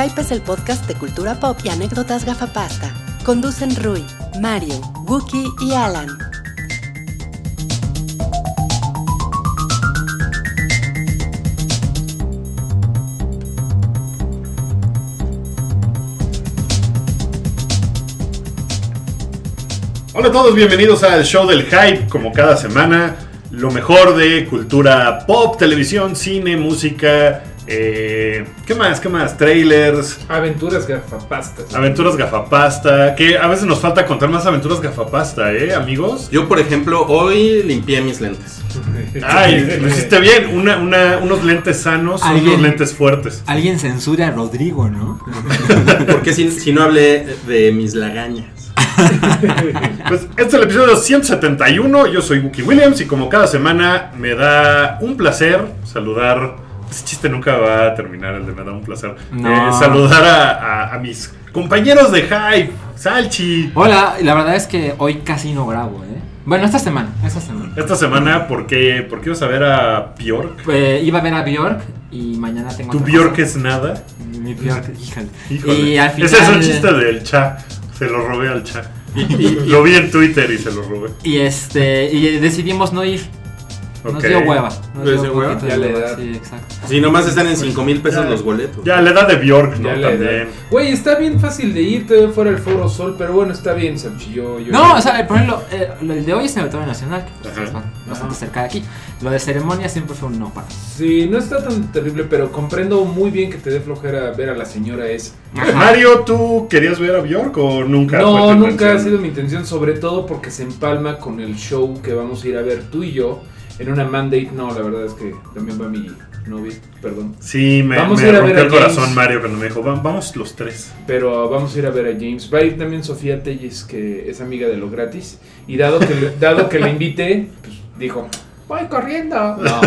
Hype es el podcast de cultura pop y anécdotas gafapasta. Conducen Rui, Mario, Wookie y Alan. Hola a todos, bienvenidos al show del hype, como cada semana. Lo mejor de cultura pop, televisión, cine, música. Eh, ¿Qué más? ¿Qué más? Trailers, Aventuras gafapastas. aventuras gafapasta. Que a veces nos falta contar más aventuras gafapasta, ¿eh, amigos? Yo, por ejemplo, hoy limpié mis lentes. Ay, lo hiciste bien. Una- una- unos lentes sanos, unos lentes fuertes. Alguien censura a Rodrigo, ¿no? Porque si, si no hablé de mis lagañas. Pues este es el episodio 171. Yo soy Wookie Williams y como cada semana me da un placer saludar. Ese chiste nunca va a terminar, el de me da un placer. No. Eh, saludar a, a- a mis compañeros de Hype, Salchi. Hola, la verdad es que hoy casi no grabo, ¿eh? Bueno, esta semana, esta semana. Esta semana, ¿por qué, por qué ibas a ver a Bjork? Eh, iba a ver a Bjork y mañana tengo ¿Tu Bjork cosa. es nada? Mi Bjork, híjole. Híjole. Y al final... Ese es un chiste del Cha. Se lo robé al Cha. lo vi en Twitter y se lo robé. Y este, y decidimos no ir. Nos dio hueva. Nos ¿Les dio dio hueva? Ya la hueva, edad. Sí, exacto. Si nomás están en 5 mil pesos Ya. los boletos. Ya, la edad de Bjork, ¿no? Ya También. Güey, está bien fácil de ir, te fuera el Foro Sol, pero bueno, está bien, Salchi. Yo, yo- No, o sea, por ejemplo, eh, el de hoy es en el Auditorio Nacional, que pues, es ba- bastante Ajá. cerca de aquí. Lo de ceremonia siempre fue un no para. Sí, no está tan terrible, pero comprendo muy bien que te dé flojera ver a la señora esa. Ajá. Mario, ¿tú querías ver a Bjork o nunca? No, nunca intención? ha sido mi intención, sobre todo porque se empalma con el show que vamos a ir a ver tú y yo en una mandate. No, la verdad es que también va mi novia, perdón. Sí, me, Vamos me a ir a rompió ver a el corazón James. Mario cuando me dijo, "Va- vamos los tres. Pero vamos a ir a ver a James. Va a ir también Sofía Telles, que es amiga de lo gratis. Y dado que le, dado que le invité, pues dijo, voy corriendo. No,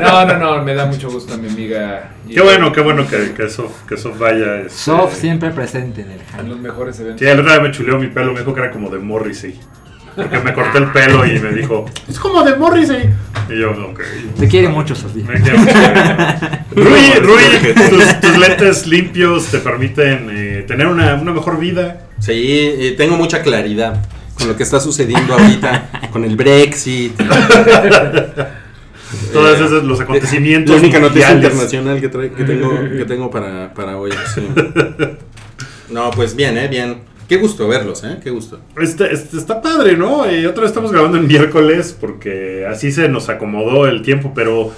no, no, no, me da mucho gusto a mi amiga. Qué bueno, qué bueno que, que, Sof, que Sof vaya. este, Soft siempre presente en el A los mejores eventos. Sí, el otro día me chuleó mi pelo, me dijo que era como de Morrissey. Porque me corté el pelo y me dijo, es como de Morrissey. Y yo, ok. Te quiere mucho, Sofía. Me quiero mucho. Rui, Rui, tus, tus lentes limpios te permiten eh, tener una, una mejor vida. Sí, eh, tengo mucha claridad con lo que está sucediendo ahorita, con el Brexit. Todos Eh, esos los acontecimientos. La única noticia mundiales. internacional que, trae- que tengo, que tengo para, para hoy. sí. No, pues bien, ¿eh? Bien. Qué gusto verlos, ¿eh? Qué gusto. Este, este está padre, ¿no? Eh, otra vez estamos grabando en miércoles porque así se nos acomodó el tiempo, pero,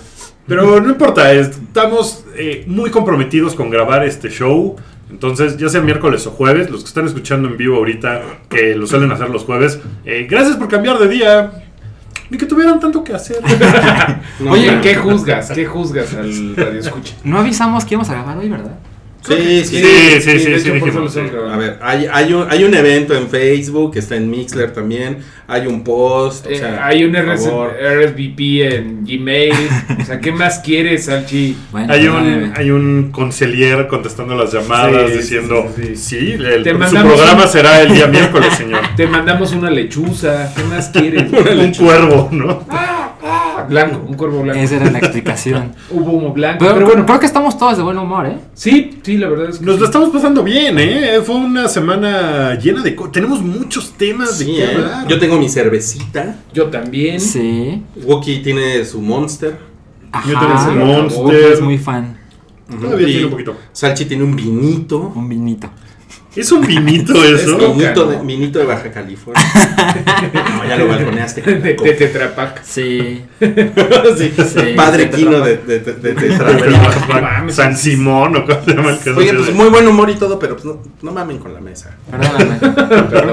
pero no importa, estamos eh, muy comprometidos con grabar este show. Entonces, ya sea miércoles o jueves, los que están escuchando en vivo ahorita, que lo suelen hacer los jueves, eh, gracias por cambiar de día. Ni que tuvieran tanto que hacer. No, Oye. ¿qué juzgas? ¿Qué juzgas al radio escucha? No avisamos que íbamos a grabar hoy, ¿verdad? Sí, sí, Sí, sí, sí, dijimos. A ver, hay, hay, un, hay un evento en Facebook, está en Mixler también, hay un post, o Eh, sea, hay un RS. RSVP en Gmail. o sea, ¿qué más quieres, Salchi? Bueno, Hay un, hay un concilier contestando las llamadas Sí, diciendo, sí, sí, sí, el- su programa un- será el día miércoles, señor. Te mandamos una lechuza. ¿Qué más quieres? un cuervo, ¿no? Blanco, un cuervo blanco. Esa era la explicación. Hubo humo blanco. Pero, Pero, bueno, creo que estamos todos de buen humor, ¿eh? sí, sí, la verdad es que. Nos sí. lo estamos pasando bien, ¿eh? Fue una semana llena de... co- Tenemos muchos temas de qué ¿eh? hablar. Yo tengo mi cervecita, Yo también. Sí. Wookie tiene su Monster, Ajá. Yo tengo Ajá. Monster. Wookie es muy fan. Todavía y tiene un poquito. Salchi tiene un vinito, Un vinito. Es un vinito eso. Es vinito, ¿no? de, vinito de Baja California. no, ya lo balconeaste. De, de Tetrapac. Sí. sí, Sí, padre Quino de, de, de, de Tetra Pero, Pak. No mames. San Simón o cómo se llama el que Oye, pues muy buen humor y todo, pero pues no, no mamen con la mesa. Perdóname.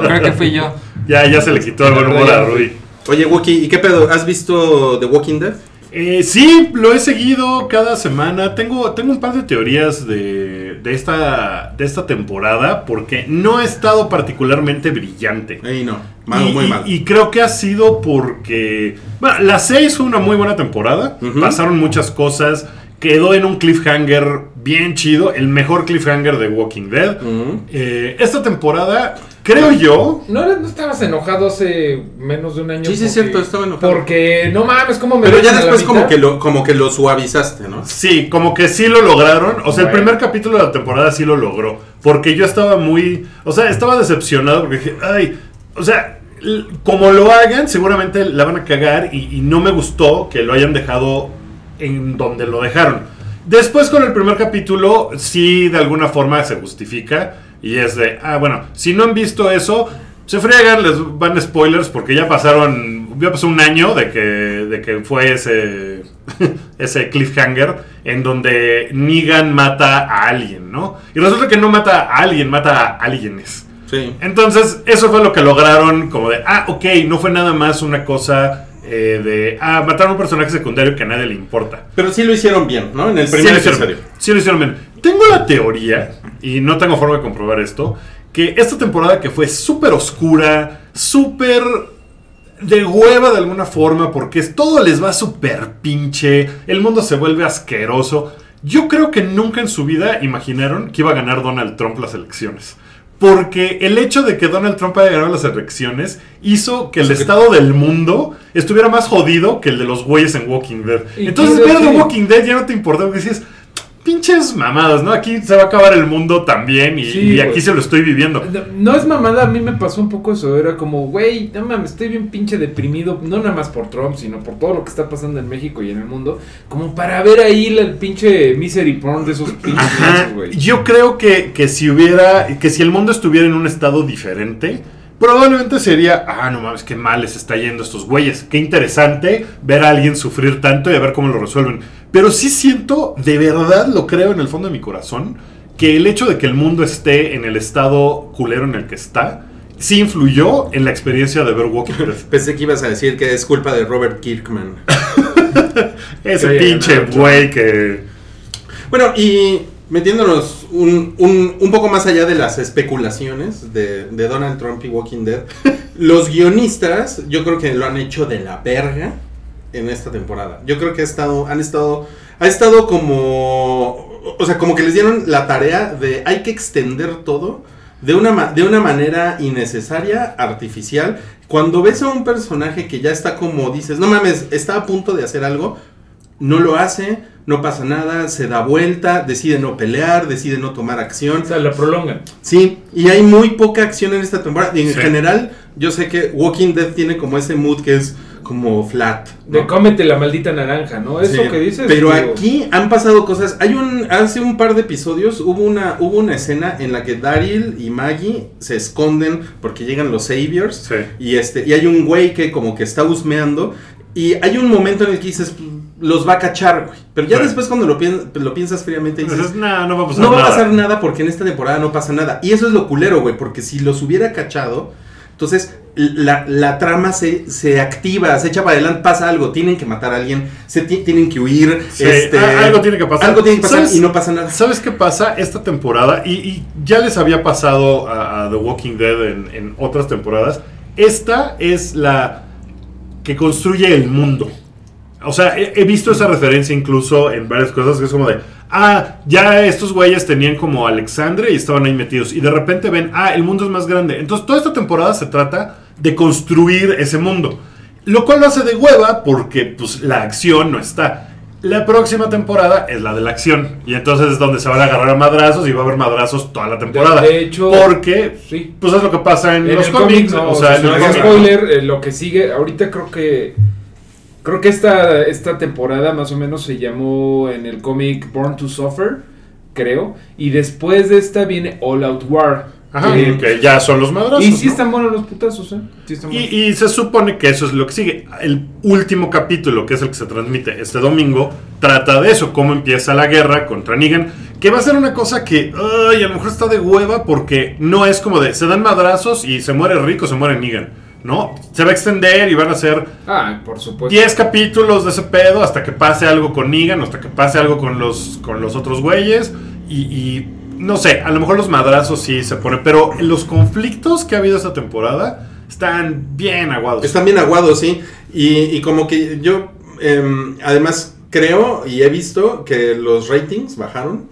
Creo que fui yo. Ya, ya se le quitó el buen humor a Rui. Oye, Wookie, ¿y qué pedo? ¿Has visto The Walking Dead? Eh, sí, lo he seguido cada semana. Tengo, tengo un par de teorías de, de, esta, de esta temporada porque no ha estado particularmente brillante. Ahí no, malo, y, muy y- malo. y creo que ha sido porque. Bueno, la 6 fue una muy buena temporada. Pasaron muchas cosas. Quedó en un cliffhanger bien chido, el mejor cliffhanger de Walking Dead. Eh, esta temporada, creo yo, ¿No, estabas enojado hace menos de un año? Sí, sí, es cierto, estaba enojado. Porque, no mames, ¿cómo me Pero ya después como que lo, como que lo suavizaste, ¿no? Sí, como que sí lo lograron. O sea, el primer capítulo de la temporada sí lo logró. Porque yo estaba muy. O sea, estaba decepcionado porque dije, ay. O sea, como lo hagan, seguramente la van a cagar. Y, y no me gustó que lo hayan dejado en donde lo dejaron. Después, con el primer capítulo, sí de alguna forma se justifica. Y es de, ah, bueno, si no han visto eso. Se friegan, les van spoilers porque ya pasaron, ya pasó un año de que, de que fue ese, ese cliffhanger en donde Negan mata a alguien, ¿no? Y resulta que no mata a alguien, mata a alguienes. Sí. Entonces, eso fue lo que lograron como de, ah, ok, no fue nada más una cosa eh, de, ah, mataron a un personaje secundario que a nadie le importa. Pero sí lo hicieron bien, ¿no? En el primer episodio. Sí lo hicieron bien. Tengo la teoría, y no tengo forma de comprobar esto, que esta temporada que fue súper oscura, súper de hueva de alguna forma, porque todo les va súper pinche, el mundo se vuelve asqueroso. Yo creo que nunca en su vida imaginaron que iba a ganar Donald Trump las elecciones. Porque el hecho de que Donald Trump haya ganado las elecciones hizo que el estado del mundo estuviera más jodido que el de los güeyes en Walking Dead. Entonces ver The Walking Dead ya no te importa porque decías, pinches mamadas, ¿no? Aquí se va a acabar el mundo también y, Sí, y aquí se lo estoy viviendo. No, no es mamada, a mí me pasó un poco eso. Era como, güey, no mames, estoy bien pinche deprimido. No nada más por Trump, sino por todo lo que está pasando en México y en el mundo. Como para ver ahí la- el pinche misery porn de esos pinches güey. Yo creo que, que si hubiera, que si el mundo estuviera en un estado diferente, probablemente sería, ah, no mames, qué mal les está yendo a estos güeyes. Qué interesante ver a alguien sufrir tanto y a ver cómo lo resuelven. Pero sí siento, de verdad lo creo en el fondo de mi corazón, que el hecho de que el mundo esté en el estado culero en el que está, sí influyó en la experiencia de ver Walking Dead. Pensé que ibas a decir que es culpa de Robert Kirkman. Ese pinche no, güey que... Bueno, y metiéndonos un, un- un poco más allá de las especulaciones de, de Donald Trump y Walking Dead, los guionistas yo creo que lo han hecho de la verga en esta temporada. Yo creo que ha estado, han estado, ha estado como, o sea, como que les dieron la tarea de hay que extender todo de una, de una manera innecesaria, artificial. Cuando ves a un personaje que ya está como dices, no mames, está a punto de hacer algo, no lo hace, no pasa nada, se da vuelta, decide no pelear, decide no tomar acción. O sea, la prolongan. Sí, y hay muy poca acción en esta temporada. Y en Sí. general, yo sé que Walking Dead tiene como ese mood que es como flat. ¿no? De cómete la maldita naranja, ¿no? Eso Sí, que dices. Pero digo, aquí han pasado cosas. Hay un hace un par de episodios hubo una hubo una escena en la que Daryl y Maggie se esconden porque llegan los saviors Sí. y este y hay un güey que como que está husmeando y hay un momento en el que dices "Pues, los va a cachar, güey. Pero ya Sí. después cuando lo, pien- lo piensas fríamente dices Dices, "Nah, no va a pasar no va a nada". pasar nada porque en esta temporada no pasa nada. Y eso es lo culero, güey, porque si los hubiera cachado, entonces la, la trama se, se activa, se echa para adelante, pasa algo, tienen que matar a alguien, se ti- tienen que huir, Sí, este, algo tiene que pasar. Algo tiene que pasar y no pasa nada. ¿Sabes qué pasa esta temporada? Y, y ya les había pasado a, a The Walking Dead en, en otras temporadas. Esta es la que construye el mundo. O sea, he, he visto esa referencia incluso en varias cosas que es como de, ah, ya estos güeyes tenían como Alexandre y estaban ahí metidos. Y de repente ven, ah, el mundo es más grande. Entonces toda esta temporada se trata de construir ese mundo. Lo cual lo hace de hueva porque pues la acción no está. La próxima temporada es la de la acción. Y entonces es donde se van a agarrar a madrazos y va a haber madrazos toda la temporada. De- de hecho, porque sí. pues es lo que pasa en, En los cómics. cómic, no, o sea, en no cómic. spoiler, eh, lo que sigue, ahorita creo que creo que esta, esta temporada más o menos se llamó en el cómic Born to Suffer, creo, y después de esta viene All Out War. Ajá, que- que ya son los madrazos. y sí ¿no? están buenos los putazos, ¿eh? Sí están buenos. Y, y se supone que eso es lo que sigue. El último capítulo, que es el que se transmite este domingo, trata de eso, cómo empieza la guerra contra Negan, que va a ser una cosa que, ay, a lo mejor está de hueva porque no es como de, se dan madrazos y se muere Rico, se muere Negan, ¿no? Se va a extender y van a ser Ah, por supuesto. 10 capítulos de ese pedo hasta que pase algo con Negan, hasta que pase algo con los, con los otros güeyes. Y, y no sé, a lo mejor los madrazos sí se ponen. Pero los conflictos que ha habido esta temporada están bien aguados. Están bien aguados, sí. Y, y como que yo, em, además, creo y he visto que los ratings bajaron.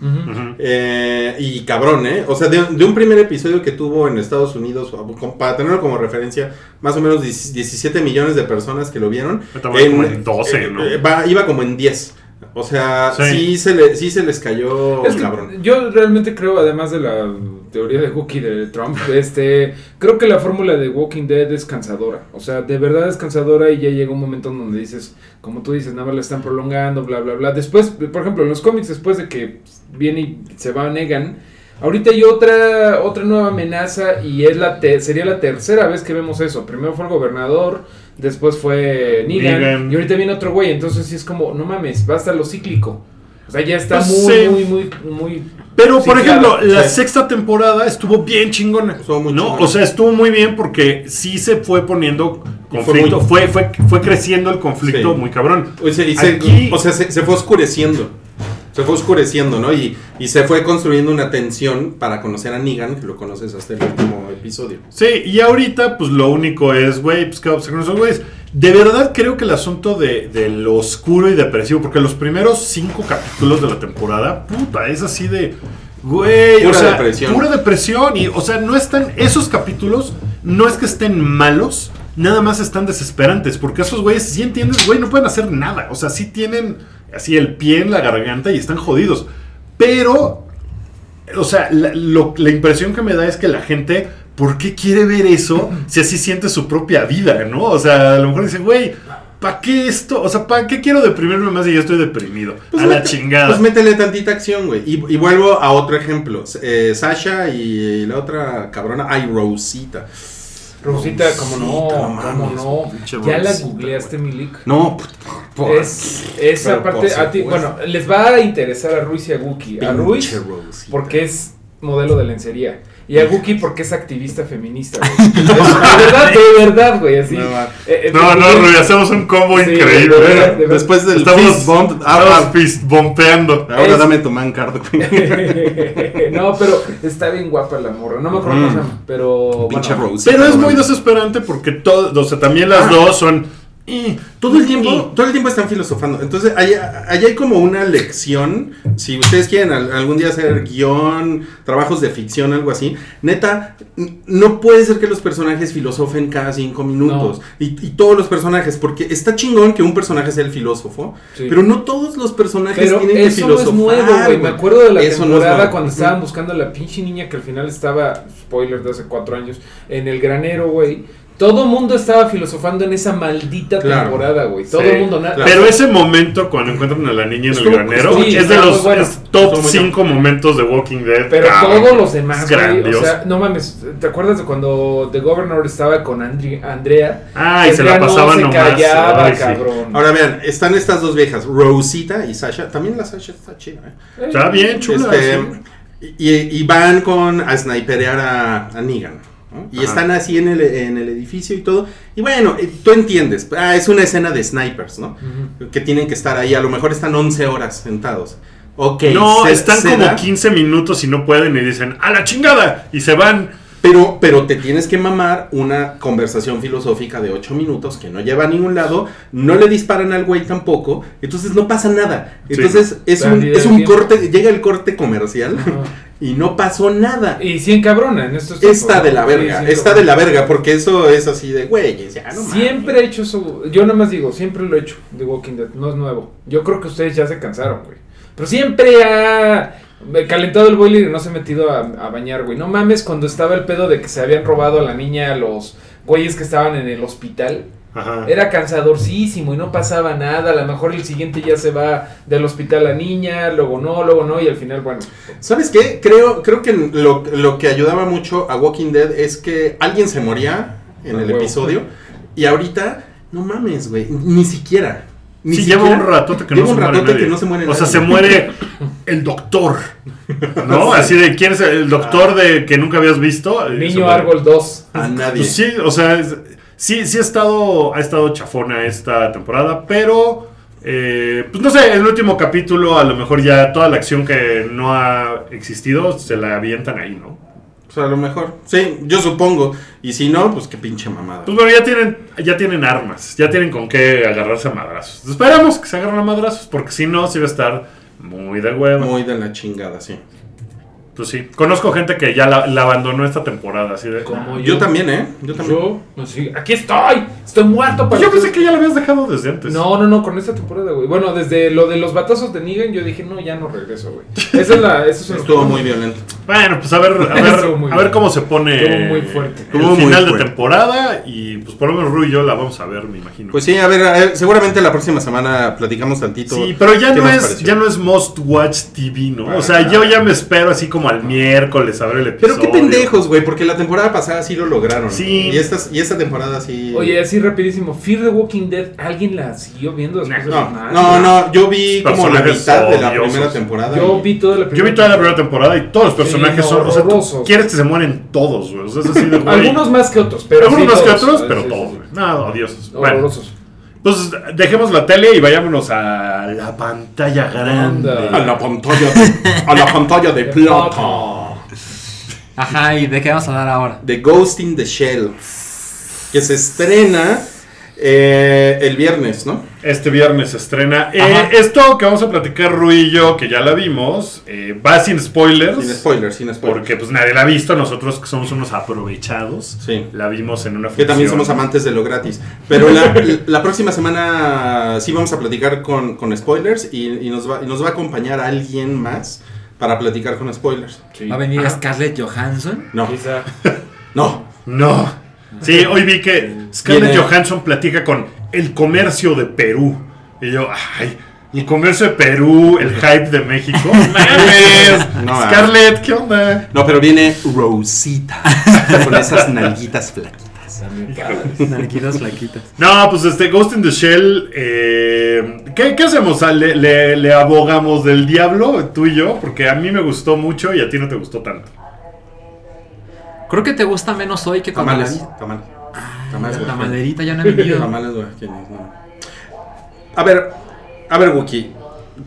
Eh, y cabrón, ¿eh? O sea, de, de un primer episodio que tuvo en Estados Unidos, para tenerlo como referencia, más o menos 10 17 millones de personas que lo vieron. Va como en 12, ¿no? eh, va- iba como en 10. O sea, Sí. sí, se, le, sí se les cayó Es que cabrón. yo realmente creo, además de la teoría de Wookiee de Trump, este, creo que la fórmula de Walking Dead es cansadora. O sea, de verdad es cansadora y ya llega un momento en donde dices, como tú dices, nada más la están prolongando, bla, bla, bla. Después, por ejemplo, en los cómics, después de que viene y se va Negan, ahorita hay otra, otra nueva amenaza y es la te- sería la tercera vez que vemos eso. Primero fue el gobernador, después fue Negan, Negan. y ahorita viene otro güey. Entonces sí es como, no mames, basta lo cíclico. O sea, ya está Pues muy, sí. muy, muy, muy Pero, por ejemplo, la sí. sexta temporada estuvo bien chingona. Estuvo muy ¿no? chingona. O sea, estuvo muy bien porque sí se fue poniendo fue conflicto. muy- Fue, fue, fue, creciendo el conflicto Sí. muy cabrón. O sea, y se, Aquí- o sea, se, se fue oscureciendo. Se fue oscureciendo, ¿no? Y, y se fue construyendo una tensión para conocer a Negan, que lo conoces hasta el último episodio. Sí, y ahorita, pues lo único es, güey, pues qué vamos a hacer con esos güeyes. De verdad creo que el asunto de, de lo oscuro y depresivo, porque los primeros cinco capítulos de la temporada, puta, es así de, güey, Pura o sea, depresión. pura depresión. Y, o sea, no están, esos capítulos no es que estén malos, nada más están desesperantes, porque esos güeyes, si entiendes, güey, no pueden hacer nada. O sea, sí tienen así el pie en la garganta y están jodidos. Pero o sea, la, lo- la impresión que me da es que la gente, ¿por qué quiere ver eso si así siente su propia vida, no? O sea, a lo mejor dice, güey, ¿para qué esto? O sea, ¿para qué quiero deprimirme más si ya estoy deprimido? Pues a la chingada. Pues métele tantita acción, güey. Y, y vuelvo a otro ejemplo. Eh, Sasha y la otra cabrona, ay, Rosita. Rosita, como no, como mames, no. Ya la googleaste, Milik. No, Es esa parte por a ti, bueno, les va a interesar a Ruiz y a Wookie. A Ruiz porque es modelo de lencería y a Wookie porque es activista feminista, güey. De verdad, de verdad, güey, así. No. Eh, eh, No, no, hacemos un combo Sí, increíble. de verdad, de verdad. Después del Estamos, fist bump, ahora, fist bumpeando. ahora Es- dame tu man card, güey. no, pero está bien guapa la morra. No me acuerdo cómo se llama, pero Pinche bueno, Rosita. Pero es muy desesperante porque todo, o sea, también las Ah. dos son... eh, Todo el tiempo, todo el tiempo están filosofando. Entonces, ahí, ahí hay como una lección. Si ustedes quieren al- algún día hacer guion, trabajos de ficción, algo así, neta, no puede ser que los personajes filosofen cada cinco minutos. Y, y todos los personajes, porque está chingón que un personaje sea el filósofo, Sí. pero no todos los personajes Pero tienen que eso no es filosofar. nuevo, güey. Me acuerdo de la Eso no es temporada cuando estaban buscando a la pinche niña que al final estaba, spoiler de hace cuatro años, en el granero, güey. Todo el mundo estaba filosofando en esa maldita Claro. temporada, güey. Todo Sí, el mundo... claro. Pero ese momento cuando encuentran a la niña en el Estuvo- granero sí, es de los muy bueno. es top Estuvo muy 5 momentos de Walking Dead. Pero cabrón. todos los demás, güey, o sea, no mames, ¿te acuerdas de cuando The Governor estaba con Andri- Andrea? Ah, y se la pasaban no se nomás. callaba, Ay, sí. cabrón. Ahora vean, están estas dos viejas, Rosita y Sasha. También la Sasha está chida, ¿eh? Está bien chula. Este, sí. y, y van con a sniperear a, a Negan. ¿No? Y Ajá. están así en el, en el edificio y todo. Y bueno, eh, tú entiendes. Ah, es una escena de snipers, ¿no? Que tienen que estar ahí. A lo mejor están 11 horas sentados. Ok. no, se- están se como da, 15 minutos y no pueden y dicen, ¡a la chingada! Y se van. Pero, pero te tienes que mamar una conversación filosófica de 8 minutos que no lleva a ningún lado. No le disparan al güey tampoco. Entonces no pasa nada. Sí. Entonces es un, es un corte. Llega el corte comercial Ajá. y no pasó nada. Y sí encabrona en estos tiempos, Está de la verga, sí, está de la verga, porque eso es así de güeyes, ya no mames. Siempre he hecho eso. Yo nada más digo, siempre lo he hecho. The Walking Dead, no es nuevo. Yo creo que ustedes ya se cansaron, güey. Pero siempre ha calentado el boiler y no se ha metido a, a bañar, güey. No mames, cuando estaba el pedo de que se habían robado a la niña a los güeyes que estaban en el hospital. Ajá. Era cansadorcísimo y no pasaba nada. A lo mejor el siguiente ya se va del hospital la niña, luego no, luego no, y al final, bueno. ¿Sabes qué? Creo, creo que lo, lo que ayudaba mucho a Walking Dead es que alguien se moría en el huevo. episodio y ahorita, no mames, güey, ni siquiera. Ni sí, siquiera, lleva un ratote que no se muere ratote nadie. que no se muere O sea, se muere el doctor. ¿No? Así de, ¿quién es el doctor de que nunca habías visto? Niño. Árbol 2. A nadie. Pues sí, o sea, es- sí, sí ha estado, ha estado chafona esta temporada, pero eh, pues no sé, el último capítulo a lo mejor ya toda la acción que no ha existido se la avientan ahí, ¿no? Pues a lo mejor. Sí, yo supongo. Y si no, pues qué pinche mamada. Pues bueno, ya tienen, ya tienen armas, ya tienen con qué agarrarse a madrazos. Esperamos que se agarren a madrazos, porque si no, sí va a estar muy de huevo. Muy de la chingada, sí. Pues sí, conozco gente que ya la, la abandonó esta temporada, así de... Como Yo también, ¿eh? Yo también. Yo, así, aquí estoy, estoy muerto para Pues yo pensé que ya la habías dejado desde antes. No, no, no, con esta temporada, güey. Bueno, desde lo de los batazos de Negan, yo dije, no, ya no regreso, güey. Esa es la. Eso es Estuvo muy violento. Bueno, pues a ver, a ver, a ver cómo se pone Estuvo muy fuerte. el Estuvo muy final de fuerte. temporada y pues por lo menos Rui y yo la vamos a ver, me imagino. Pues sí, a ver, a ver, seguramente la próxima semana platicamos tantito. Sí, pero ya no es pareció. ya no es must watch TV, ¿no? Para o sea, nada. yo ya me espero así como al miércoles a ver el Pero episodio. qué pendejos, güey, porque la temporada pasada sí lo lograron. Sí. Y esta, y esta temporada sí. Oye, así rapidísimo. Fear the Walking Dead, ¿alguien la siguió viendo después de No, no, no, yo vi como la mitad de la primera temporada. Yo vi toda la Yo vi toda la primera temporada y todos los personajes Sí, son, o sea, tú horrorosos. quieres que se mueren todos, güey. O sea, es así de güey. Algunos más que otros, pero. Algunos sí más que todos. otros, Sí, pero sí, todos, sí. güey. No, odiosos. Bueno, Pues dejemos la tele y vayámonos a la pantalla grande. A la pantalla de, a la pantalla de plata. Ajá, ¿y de qué vamos a hablar ahora? The Ghost in the Shell. Que se estrena eh, el viernes, ¿no? Este viernes se estrena. Eh, esto que vamos a platicar Rui y yo, que ya la vimos, eh, va sin spoilers. Sin spoilers, sin spoilers. Porque pues nadie la ha visto, nosotros que somos unos aprovechados. Sí. La vimos en una Que también función. somos amantes de lo gratis. Pero la, la próxima semana sí vamos a platicar con, con spoilers y, y nos va, y nos va a acompañar alguien más para platicar con spoilers. Sí. Va a venir Scarlett Johansson. No, Quizá. no. No. Sí, hoy vi que Scarlett Johansson platica con el comercio de Perú. Y yo, ay, el comercio de Perú, el hype de México. ¡Mames! No, Scarlett, ¿qué onda? No, pero viene Rosita con esas nalguitas flaquitas. Narquitas flaquitas. No, pues este Ghost in the Shell. eh, ¿qué, qué hacemos? Ah, ¿Le, le, le abogamos del diablo, tú y yo? Porque a mí me gustó mucho y a ti no te gustó tanto. Creo que te gusta menos hoy que cuando la Tamales, vi. tamales. Tamales, La güey. maderita ya no ha venido. Tamales, güey. ¿quién es? No. A ver, a ver, Wookie.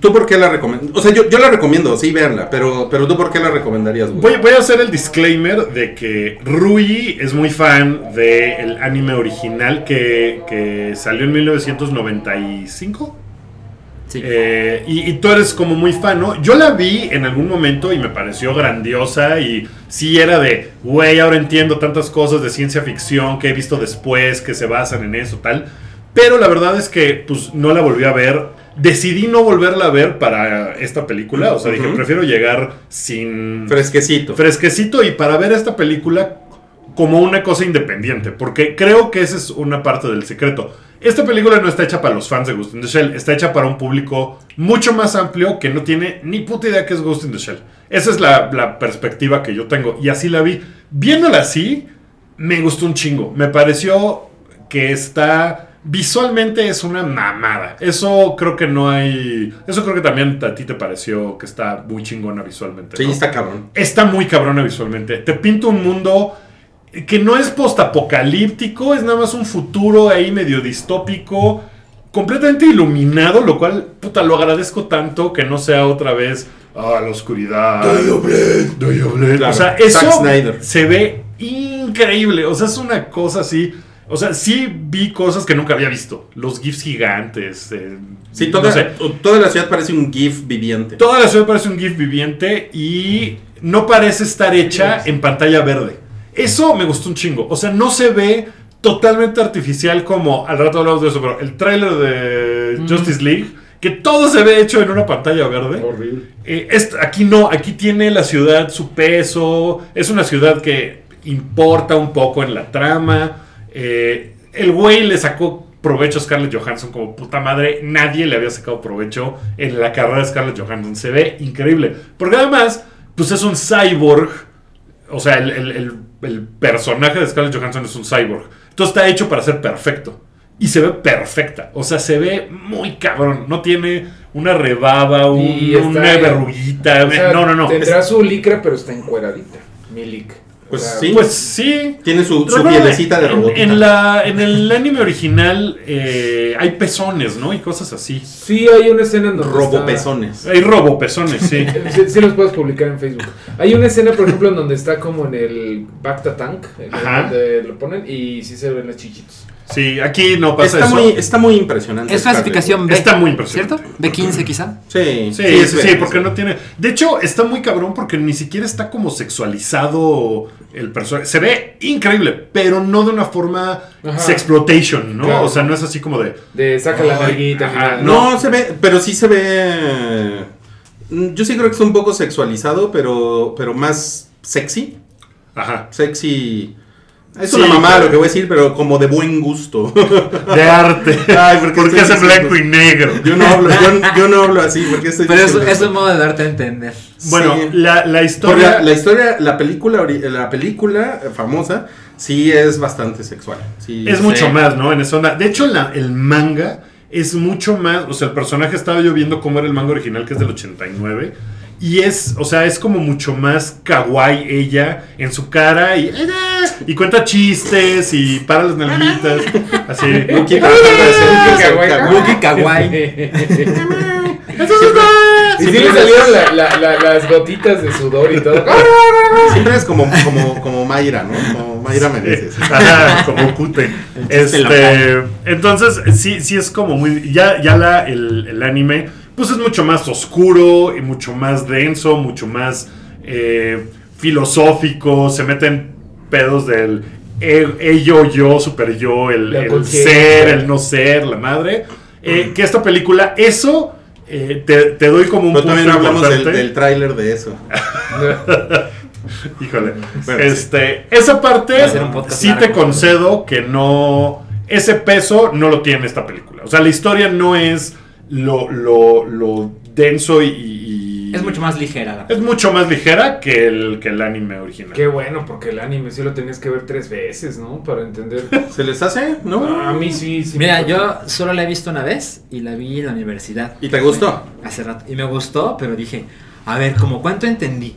¿Tú por qué la recomiendas? O sea, yo, yo la recomiendo, sí, véanla. Pero, pero tú por qué la recomendarías, güey? Voy, voy a hacer el disclaimer de que Rui es muy fan del anime original que, que salió en 1995. Sí. Eh, y, y tú eres como muy fan, ¿no? Yo la vi en algún momento y me pareció grandiosa y sí era de, güey, ahora entiendo tantas cosas de ciencia ficción que he visto después que se basan en eso, tal. Pero la verdad es que pues no la volví a ver. Decidí no volverla a ver para esta película. O sea, dije, prefiero llegar sin Fresquecito. fresquecito y para ver esta película como una cosa independiente, porque creo que esa es una parte del secreto. Esta película no está hecha para los fans de Ghost in the Shell, está hecha para un público mucho más amplio que no tiene ni puta idea que es Ghost in the Shell. Esa es la, la perspectiva que yo tengo y así la vi. Viéndola así, me gustó un chingo. Me pareció que está... Visualmente es una mamada. Eso creo que no hay... Eso creo que también a ti te pareció que está muy chingona visualmente. Sí, ¿no? está cabrón. está muy cabrona visualmente. Te pinta un mundo que no es postapocalíptico, es nada más un futuro ahí medio distópico, completamente iluminado, lo cual, puta, lo agradezco tanto que no sea otra vez, ah, la oscuridad. Claro, O sea, eso se ve increíble. O sea, es una cosa así. O sea, sí vi cosas que nunca había visto. Los GIFs gigantes. eh, Sí, no toda, sé. toda la ciudad parece un GIF viviente. Toda la ciudad parece un GIF viviente y no parece estar hecha en pantalla verde. Eso me gustó un chingo. O sea, no se ve totalmente artificial como al rato hablamos de eso, pero el tráiler de Justice League, que todo se ve hecho en una pantalla verde. Horrible. Eh, aquí no, aquí tiene la ciudad su peso, es una ciudad que importa un poco en la trama. Eh, el güey le sacó provecho a Scarlett Johansson como puta madre, nadie le había sacado provecho en la carrera de Scarlett Johansson, se ve increíble. Porque además, pues es un cyborg, o sea, el, el- el- el personaje de Scarlett Johansson es un cyborg. Entonces está hecho para ser perfecto. Y se ve perfecta. O sea, se ve muy cabrón. No tiene una rebaba, un- una verruguita. O sea, no, no, no. Tendrá Es- su licra, pero está encueradita. Mi lic. Pues sí. Pues sí. Tiene su, su pielecita de en- robotita. En, la, en el anime original eh, hay pezones, ¿no? Y cosas así. Sí, hay una escena en donde está- Robopezones. Hay robopezones, sí. Sí, sí los puedes publicar en Facebook. Hay una escena, por ejemplo, en donde está como en el Bacta Tank, Ajá. donde lo ponen y sí se ven las chichitos. Sí, aquí no pasa Está eso. muy, está muy impresionante. Es clasificación B. Está muy impresionante. ¿Cierto? B15 quizá. Sí, Sí, es sí, sí, es porque no tiene. De hecho, está muy cabrón porque ni siquiera está como sexualizado el personaje. Se ve increíble, pero no de una forma Ajá. sexploitation, ¿no? Claro. O sea, no es así como de. De saca la ajá, nada. No, se ve, pero sí se ve. mm, Yo sí creo que está un poco sexualizado, pero, pero más sexy. Ajá. Sexy. Es Sí, una mamada pero- lo que voy a decir, pero como de buen gusto. De arte. Ay, ¿por qué porque es blanco y negro. Yo no hablo, yo, yo no hablo así, porque estoy Pero es, es un modo de darte a entender. Bueno, Sí. la, la historia. la, la historia, la película, la película famosa, sí es bastante sexual. Sí, Es mucho más, ¿no? En esa onda. De hecho, la- el manga es mucho más. O sea, el personaje estaba yo viendo cómo era el manga original, que es del 89. Y es, o sea, es como mucho más kawaii ella en su cara y, y cuenta chistes y para las nalguitas. Así. Wookie Kawaii. kawaii. Wookie kawaii. Y sí le salieron la- la- la- las gotitas de sudor y todo. Siempre es como, como, como Mayra, ¿no? Como Mayra Meneses. Ajá, como cute. Este, entonces, sí, sí es como muy. Ya, ya la, el, el anime, pues es mucho más oscuro y mucho más denso, mucho más eh, filosófico. Se meten pedos del e- ello, yo, super yo, el, el ser, el no ser, la madre. Eh, que esta película, eso. eh, te, te doy como un Pero también punto hablamos del, importante. del tráiler de eso. Híjole. Bueno, este, esa parte sí te concedo que no. Ese peso no lo tiene esta película. O sea, la historia no es lo, lo, lo denso y, y- Es mucho más ligera. la- Es mucho más ligera que el, que el anime original. Qué bueno, porque el anime sí lo tenías que ver tres veces, ¿no? Para entender. ¿Se les hace? ¿No? A mí sí, sí. Mira, yo solo la he visto una vez y la vi en la universidad. ¿Y te gustó? Hace rato. Y me gustó, pero dije, a ver, ¿como cuánto entendí?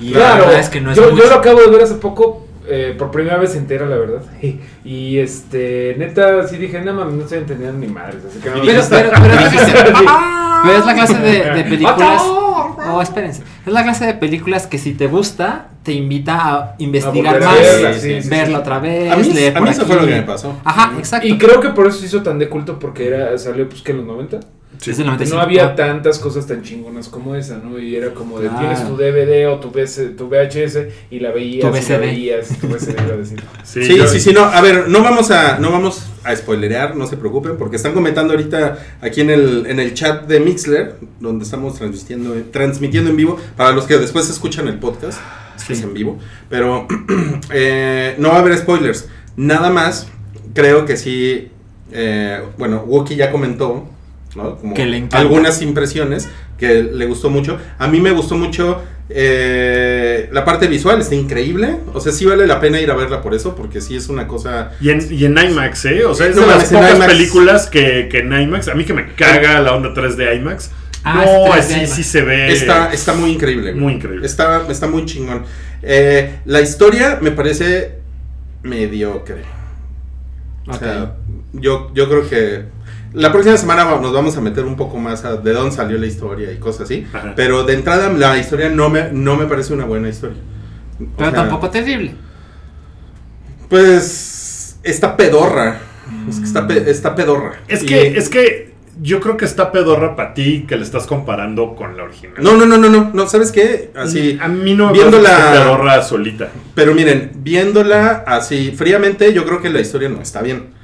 Y la Claro, verdad es que no es yo, mucho. yo lo acabo de ver hace poco, eh, por primera vez entera, la verdad. Y este, neta, sí dije, no mames, no estoy entendiendo ni madres. Así que no Pero, pero, pero, es la clase, pero es la clase de, de películas. ¡Otto! Oh, espérense. Es la clase de películas que si te gusta, te invita a investigar a más, verla, sí, sí, verla sí. otra vez, A mí, leer a por mí eso aquí. fue lo que me pasó. Ajá, exacto. Y creo que por eso se hizo tan de culto, porque era, salió, pues, que en los 90. Sí. Es del 95. No había tantas cosas tan chingonas como esa, ¿no? Y era como de Claro. tienes tu DVD o tu, VC tu VHS y la veías. Tu y la veías, tu VCD iba a decir. Sí, Sí, yo- sí, sí, no. A ver, no vamos a, no vamos a spoilerear, no se preocupen, porque están comentando ahorita aquí en el, en el chat de Mixler, donde estamos transmitiendo, transmitiendo en vivo, para los que después escuchan el podcast, que es en vivo. Pero eh, no va a haber spoilers. Nada más, creo que sí. eh, bueno, Wookie ya comentó, ¿no? Como Que le encanta. algunas impresiones que le gustó mucho. A mí me gustó mucho eh, la parte visual, está increíble. O sea, sí vale la pena ir a verla por eso, porque sí es una cosa. Y en, y en IMAX, ¿eh? O sea, es No de las pocas IMAX. películas que, que en IMAX, a mí que me caga la onda 3 de IMAX. Ah, no, 3D así sí se ve. Está, está muy increíble. güey. Muy increíble. Está, está muy chingón. Eh, la historia me parece mediocre. O sea, yo, yo creo que la próxima semana nos vamos a meter un poco más a de dónde salió la historia y cosas así. Ajá. Pero de entrada la historia no me, no me parece una buena historia. O Pero sea, tampoco terrible. Pues está pedorra. Es que está, pe- está pedorra. Es Y- que, es que yo creo que está pedorra para ti que le estás comparando con la original. No, no, no, no, no, no, ¿sabes qué? Así, A mí no me pedorra solita. pero miren, viéndola así fríamente, yo creo que la historia no está bien.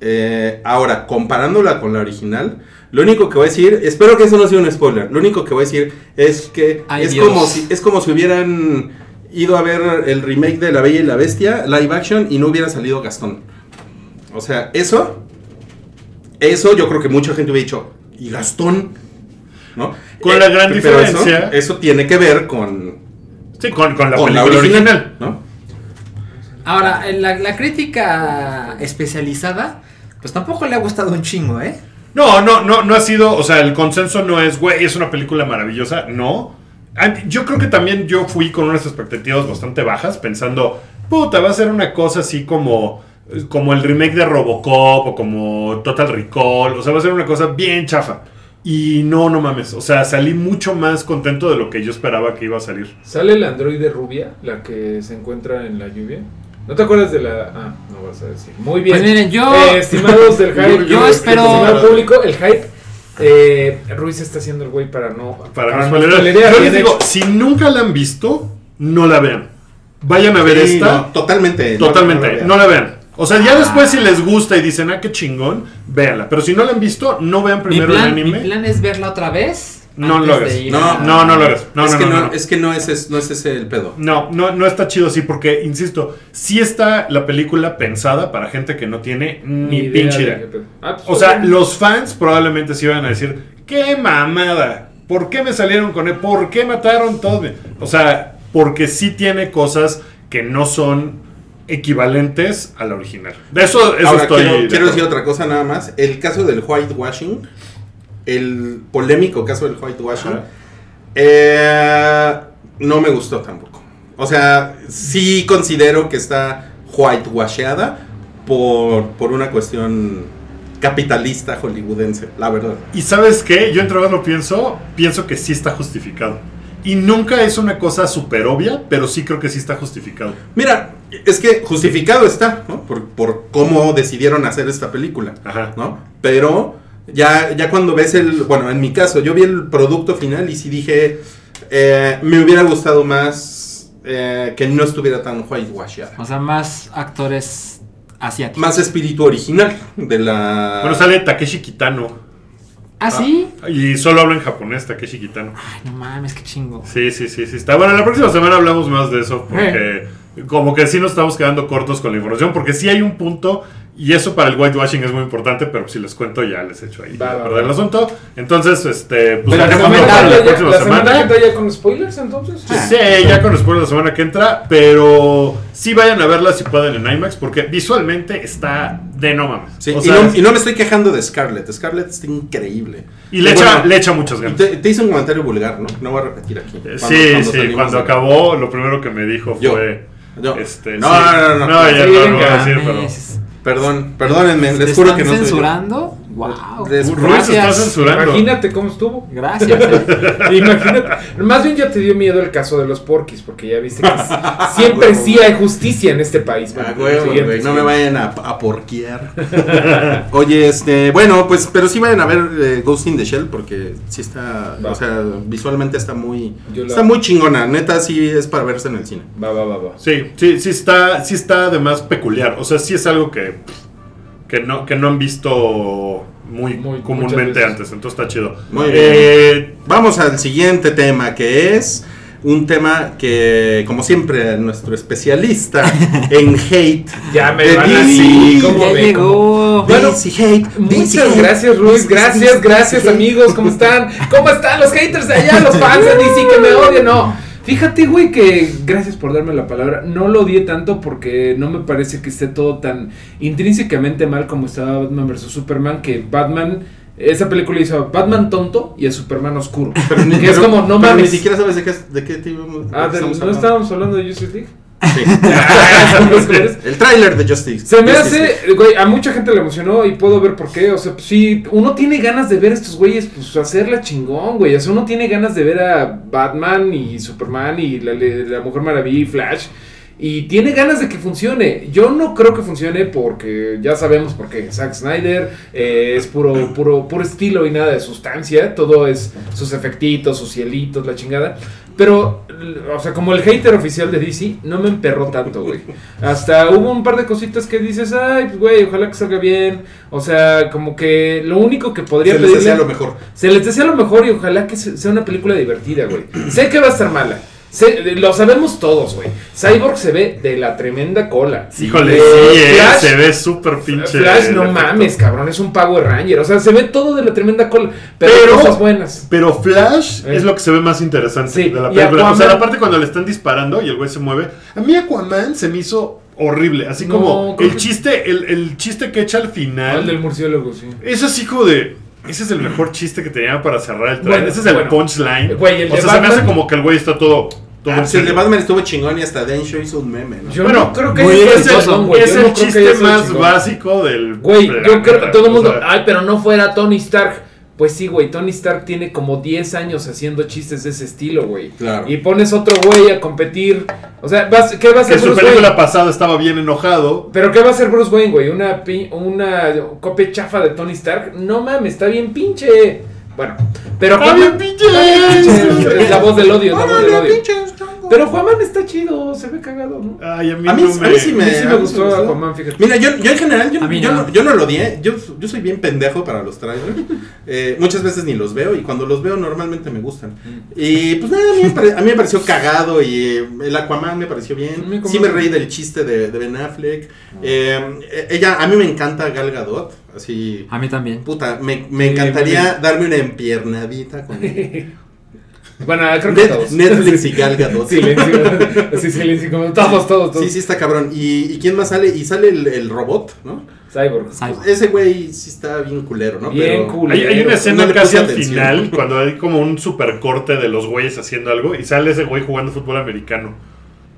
Eh, ahora, comparándola con la original, lo único que voy a decir, espero que eso no sea un spoiler, lo único que voy a decir es que Ay, es, Dios. como si, es como si hubieran ido a ver el remake de La Bella y la Bestia, live action, y no hubiera salido Gastón. O sea, eso, eso yo creo que mucha gente hubiera dicho, ¿y Gastón? ¿No? Con la gran pero diferencia- Eso, eso tiene que ver con, Sí, con, con la con película original. ¿no? Ahora, en la, la crítica especializada, pues tampoco le ha gustado un chingo, ¿eh? No, no, no, no ha sido, o sea, el consenso no es, güey, es una película maravillosa, no. Ah, Yo creo que también yo fui con unas expectativas bastante bajas, pensando, puta, va a ser una cosa así como, como el remake de Robocop o como Total Recall, o sea, va a ser una cosa bien chafa. Y no, no mames, o sea, salí mucho más contento de lo que yo esperaba que iba a salir. ¿Sale la androide rubia, la que se encuentra en la lluvia? ¿No te acuerdas de la.? Ah, no vas a decir. Muy bien. Pues miren, yo- Eh, estimados del hype, Yo- yo espero- Estimado público, el hype. Eh, Ruiz está haciendo el güey para no. Para no no spoilerear. Yo les digo, hecho. si nunca la han visto, no la vean. Vayan a ver Sí, esta. no, totalmente. Totalmente, no, la vean. O sea, ya Ah. después si les gusta y dicen, ah, qué chingón, véanla. Pero si no la han visto, no vean Mi primero plan, el mi anime. plan es verla otra vez. No lo hagas. No, No, no lo hagas. No, es, no, que no, es que no es, es- no es ese el pedo. No, no, no está chido así porque, insisto, sí está la película pensada para gente que no tiene ni pinche de idea. Ah, pues, O sea, ok. los fans probablemente sí van a decir, qué mamada, ¿por qué me salieron con él? ¿Por qué mataron todo? O sea, porque sí tiene cosas que no son equivalentes a la original. De eso, eso Ahora, estoy... quiero, de quiero decir otra cosa nada más. El caso del whitewashing, el polémico caso del whitewashing, eh, no me gustó tampoco. O sea, sí considero que está whitewasheada por, por una cuestión capitalista hollywoodense, la verdad. Y sabes qué, yo entre más lo pienso, pienso que sí está justificado. Y nunca es una cosa súper obvia, pero sí creo que sí está justificado. Mira, es que justificado está, ¿no? Por, por cómo decidieron hacer esta película. Ajá. ¿no? Pero ya, ya cuando ves el, bueno, en mi caso, yo vi el producto final y sí dije, eh, me hubiera gustado más eh, que no estuviera tan whitewashed. O sea, más actores asiáticos. Más espíritu original de la... Bueno, sale Takeshi Kitano. ¿Ah, sí? Y solo habla en japonés, Takeshi Kitano. Ay, no mames, qué chingo. Sí, sí, sí, sí. Está bueno. La próxima semana hablamos más de eso porque como que sí nos estamos quedando cortos con la información porque sí hay un punto y eso para el whitewashing es muy importante, pero si les cuento ya les echo ahí Va, perder va. el asunto. Entonces, este, pues la semana, para la ya- próxima la semana semana. que entra ya con spoilers, entonces. Sí, ya con spoilers la semana que entra, pero sí vayan a verla si pueden en IMAX porque visualmente está de no mames. Sí, O y, no, y no me estoy quejando de Scarlett. Scarlett está increíble. y le, echa, le echa muchas ganas. Te, te hice un comentario vulgar, ¿no? No voy a repetir aquí. Eh, Cuando- sí, cuando sí, cuando de- acabó, lo primero que me dijo Yo. fue. Yo. Este, No, sí. no, no, no. ya Sí, no lo voy a decir, pero. Perdón, perdónenme, ¿Te les juro están que no soy yo. censurando? Wow. Ruiz está censurando. Imagínate cómo estuvo. Gracias. eh. Imagínate. Más bien ya te dio miedo el caso de los porquis, porque ya viste que siempre Huevo. sí hay justicia en este país. Ah, Bueno, huevo, siguiente, güey, no me vayan a, a porquear. Oye, este, bueno, pues, pero sí vayan a ver eh, Ghost in the Shell porque sí está, Va. o sea, visualmente está muy, Yo la- está muy chingona. Neta, sí es para verse en el cine. Va, va, va, va. Sí, sí, sí está, sí está además peculiar. O sea, sí es algo que, que no, que no han visto muy, Muy- comúnmente antes. Entonces está chido. Muy Eh, Vamos al siguiente tema que es un tema que, como siempre, nuestro especialista en hate. Ya me van a DC, decir, ¿cómo ya ve? llegó. Bueno, DC hate, Muchas gracias, Ruiz. DC, Gracias, DC, gracias, DC. amigos. ¿Cómo están? ¿Cómo están los haters de allá? Los fans de DC que me odian. No. Fíjate, güey, que gracias por darme la palabra. No lo odié tanto porque no me parece que esté todo tan intrínsecamente mal como estaba Batman vs Superman. Que Batman, esa película hizo a Batman tonto y a Superman oscuro. Pero es como, no pero mames. Ni siquiera sabes de qué, de qué tipo Ah, de- estamos ¿no hablando. estábamos hablando de Justice League? Sí. El tráiler de Justice. Se me Justice hace, güey, a mucha gente le emocionó y puedo ver por qué. O sea, pues sí, uno tiene ganas de ver a estos güeyes, pues hacerla chingón, güey. O sea, uno tiene ganas de ver a Batman y Superman y la, la Mujer Maravilla y Flash. Y tiene ganas de que funcione. Yo no creo que funcione porque ya sabemos por qué. Zack Snyder eh, es puro, puro, puro estilo y nada de sustancia. Todo es sus efectitos, sus cielitos, la chingada. Pero, o sea, como el hater oficial de DC, no me emperró tanto, güey. Hasta hubo un par de cositas que dices, ay, pues, güey, ojalá que salga bien. O sea, como que lo único que podría Se les pedirle... desea lo mejor. Se les desea lo mejor y ojalá que se- sea una película divertida, güey. sé que va a estar mala. Lo sabemos todos, güey. Cyborg se ve de la tremenda cola. híjole, Eh, sí, eh, Flash- se ve súper pinche. Flash, no mames, cabrón, es un Power Ranger. O sea, se ve todo de la tremenda cola. Pero, Pero- cosas buenas. Pero Flash Eh. es lo que se ve más interesante Sí, de la película. O sea, la parte cuando le están disparando y el güey se mueve. A mí Aquaman se me hizo horrible. Así No, como el que- chiste, el, el chiste que echa al final. el del murciélago, sí. Es así como de. Ese es el mejor chiste que tenía para cerrar el trailer. Bueno, ese es el bueno. punchline. Güey, el o sea, se me hace como que el güey está todo. todo Ah, el de. Batman estuvo chingón y hasta Dan Show hizo un meme, ¿no? Yo Bueno, no creo que haya es el, güey. es el no que chiste más chingón. básico del. Güey, yo creo planeta, todo el mundo. o sea, Ay, pero no fuera Tony Stark. Pues sí, güey, Tony Stark tiene como 10 años haciendo chistes de ese estilo, güey. Claro. Y pones otro güey a competir. O sea, vas- ¿qué va a que hacer su Bruce película Wayne? pasada estaba bien enojado. ¿Pero qué va a hacer Bruce Wayne, güey? ¿Una, ¿Una copia chafa de Tony Stark? No mames, está bien pinche. Bueno, pero Está bien pinche. Es la voz del odio, es la voz del odio. pinches. Pero Aquaman está chido, se ve cagado, ¿no? Ay, a mí, A mí, no a me. mí sí A me, mí sí a me gustó Aquaman, fíjate. Mira, yo, yo en general, yo, A yo no. no, yo no lo odié. Yo, yo soy bien pendejo para los trailers. Eh, muchas veces ni los veo y cuando los veo normalmente me gustan. Y pues nada, a mí me, pare- a mí me pareció cagado y eh, el Aquaman me pareció A bien. Sí me reí del chiste de, de Ben Affleck. Eh, ella, a mí me encanta Gal Gadot. Así, A mí también. puta, me, me Sí, encantaría darme una empiernadita con Bueno, creo que Net- todos. Netflix y Gal Gadot. Silencio. Sí, silencio. Como todos, todos, todos. Sí, sí está cabrón. ¿Y, y quién más sale? Y sale el, el robot, ¿no? Cyborg. Cyborg. Ese güey sí está bien culero, ¿no? Bien cool. Hay, hay una escena casi al atención. final cuando hay como un super corte de los güeyes haciendo algo y sale ese güey jugando fútbol americano.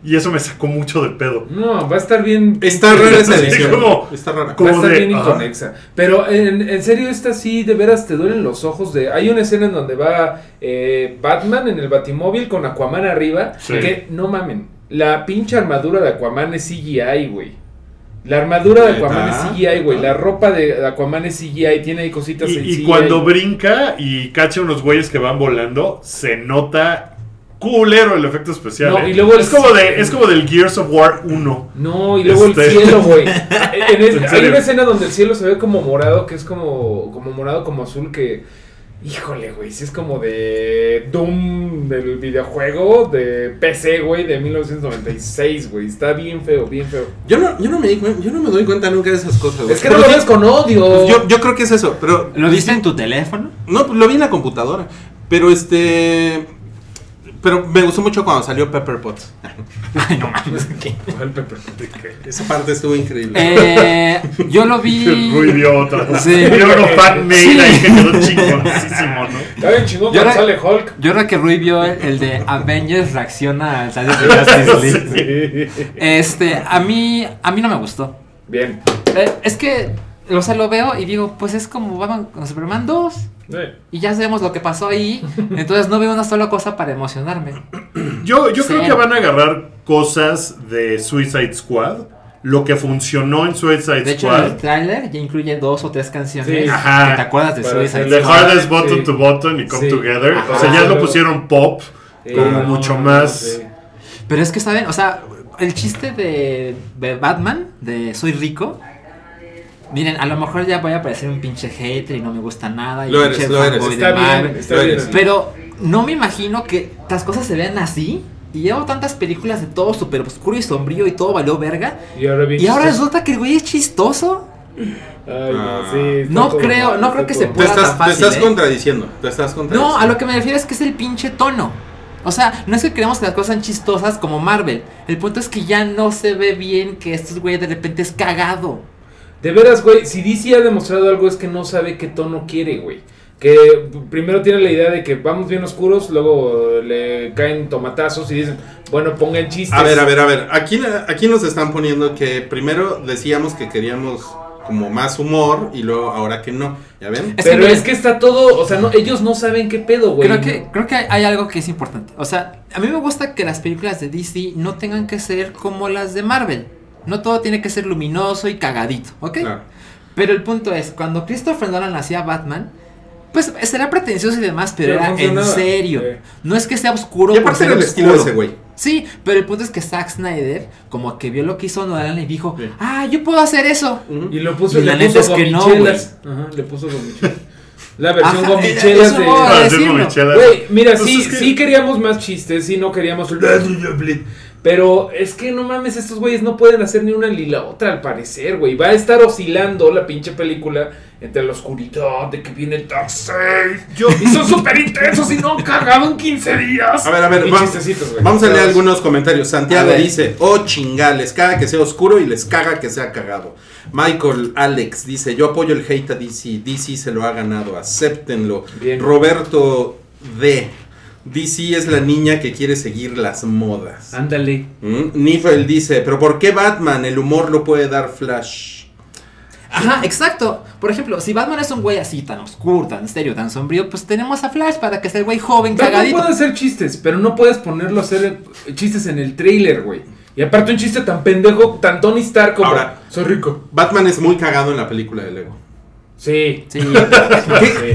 Y eso me sacó mucho de pedo. No, va a estar bien. Está rara esa Sí, edición. como- Está rara. Va a como estar de- bien inconexa. Pero en, en serio, esta sí, de veras te duelen los ojos. de Hay una escena en donde va eh, Batman en el Batimóvil con Aquaman arriba. Sí. Que no mamen. La pinche armadura de Aquaman es CGI, güey. La armadura de. Aquaman es CGI, güey. La ropa de Aquaman es CGI. Tiene ahí cositas Y, en y CGI. cuando brinca y cacha unos güeyes que van volando, se nota culero el efecto especial. No, ¿eh? y luego el- es, como de, es como del Gears of War 1. No, y luego Este- el cielo, güey. En es- ¿En hay una escena donde el cielo se ve como morado, que es como, como morado, como azul, que... Híjole, güey, si es como de Doom del videojuego de PC, güey, de 1996, güey. Está bien feo, bien feo. Yo no, yo no me yo no me doy cuenta nunca de esas cosas. güey. Es que no lo ves con odio. pues yo, yo creo que es eso, pero ¿Lo viste en tu teléfono? no, pues lo vi en la computadora. Pero este pero me gustó mucho cuando salió Pepper Potts. Ay, no mames. ¿qué? El Pepper. Esa parte estuvo increíble. Eh, yo lo vi. Rui vio otra. Sí. Vio uno fan mail Sí. ahí que quedó chingoncísimo, ¿no? Está bien chingón cuando sale Hulk. Yo creo que Rui vio el, el de Avengers reacciona al taller de Justice League. Este, a mí, a mí no me gustó. Bien. Eh, es que, o sea, lo veo y digo, pues es como Batman con Superman 2. Y ya sabemos lo que pasó ahí. Entonces no veo una sola cosa para emocionarme. Yo, yo creo que van a agarrar cosas de Suicide Squad. Lo que funcionó en Suicide De hecho, en el Squad. tráiler ya incluye dos o tres canciones. Sí. Ajá. que ¿Te acuerdas de Suicide hacer The Squad? Hardest Button Sí. to Button y Come Sí. Together. Ajá. O sea, ya lo pusieron pop. Como no, mucho no más. Pero es que, ¿saben? O sea, el chiste de, de Batman, de Soy Rico. Miren, a lo mejor ya voy a parecer un pinche hater y no me gusta nada. Y Lo pinche eres, lo eres. Está bien, bien. Pero no me imagino que las cosas se vean así. Y llevo tantas películas de todo súper oscuro y sombrío y todo valió verga. Y ahora, Y resulta que el güey es chistoso. Ay, no, Ah. sí, No creo- mal, no creo que todo se mal. te pueda estás, tan fácil, te estás ¿eh? contradiciendo, te estás contradiciendo. No, a lo que me refiero es que es el pinche tono. O sea, no es que queremos que las cosas sean chistosas como Marvel. El punto es que ya no se ve bien que estos güeyes de repente es cagado. De veras, güey, si DC ha demostrado algo es que no sabe qué tono quiere, güey. Que primero tiene la idea de que vamos bien oscuros, luego le caen tomatazos y dicen, bueno, pongan chistes. A ver, a ver, a ver. Aquí, aquí nos están poniendo que primero decíamos que queríamos como más humor y luego ahora que no. ¿Ya ven? Es Pero que, es que está todo, o sea, no, ellos no saben qué pedo, güey. creo que, creo que hay algo que es importante. O sea, a mí me gusta que las películas de DC no tengan que ser como las de Marvel. No todo tiene que ser luminoso y cagadito, ¿ok? Claro. Pero el punto es, cuando Christopher Nolan hacía Batman, pues será pretencioso y demás, pero, Pero era en serio. No es que sea oscuro Y aparte ser era el estilo de ese güey. Sí, pero el punto es que Zack Snyder como que vio lo que hizo Nolan y dijo, Sí. ah, yo puedo hacer eso. Y lo puso, Y la le neta puso es que no, gomichelas. Ajá, le puso gomichelas. La versión Ajá, gomichelas eso de... gomichelas. Güey, mira, Pues sí, es que- sí queríamos más chistes, sí no queríamos... Pero es que no mames, estos güeyes no pueden hacer ni una ni la otra al parecer, güey. Va a estar oscilando la pinche película entre la oscuridad de que viene el Darkseid. Yo- Y son súper intensos y no han cagado en 15 días. A ver, a ver, Y va- chistecitos, güey. Vamos a leer algunos comentarios. Santiago dice, oh chinga, les caga que sea oscuro y les caga que sea cagado. Michael Alex dice, yo apoyo el hate a DC, DC se lo ha ganado, acéptenlo. Bien. Roberto D. DC es la niña que quiere seguir las modas. Ándale. Mm, Nifel dice, pero ¿por qué Batman? El humor lo puede dar Flash. Ajá, exacto. Por ejemplo, si Batman es un güey así tan oscuro, tan serio, tan sombrío, pues tenemos a Flash para que sea el güey joven, Batman cagadito. puede hacer chistes, pero no puedes ponerlo a hacer eh, chistes en el trailer, güey. Y aparte un chiste tan pendejo, tan Tony Stark como... Ahora- soy rico. Batman es muy cagado en la película de Lego. Sí. Sí.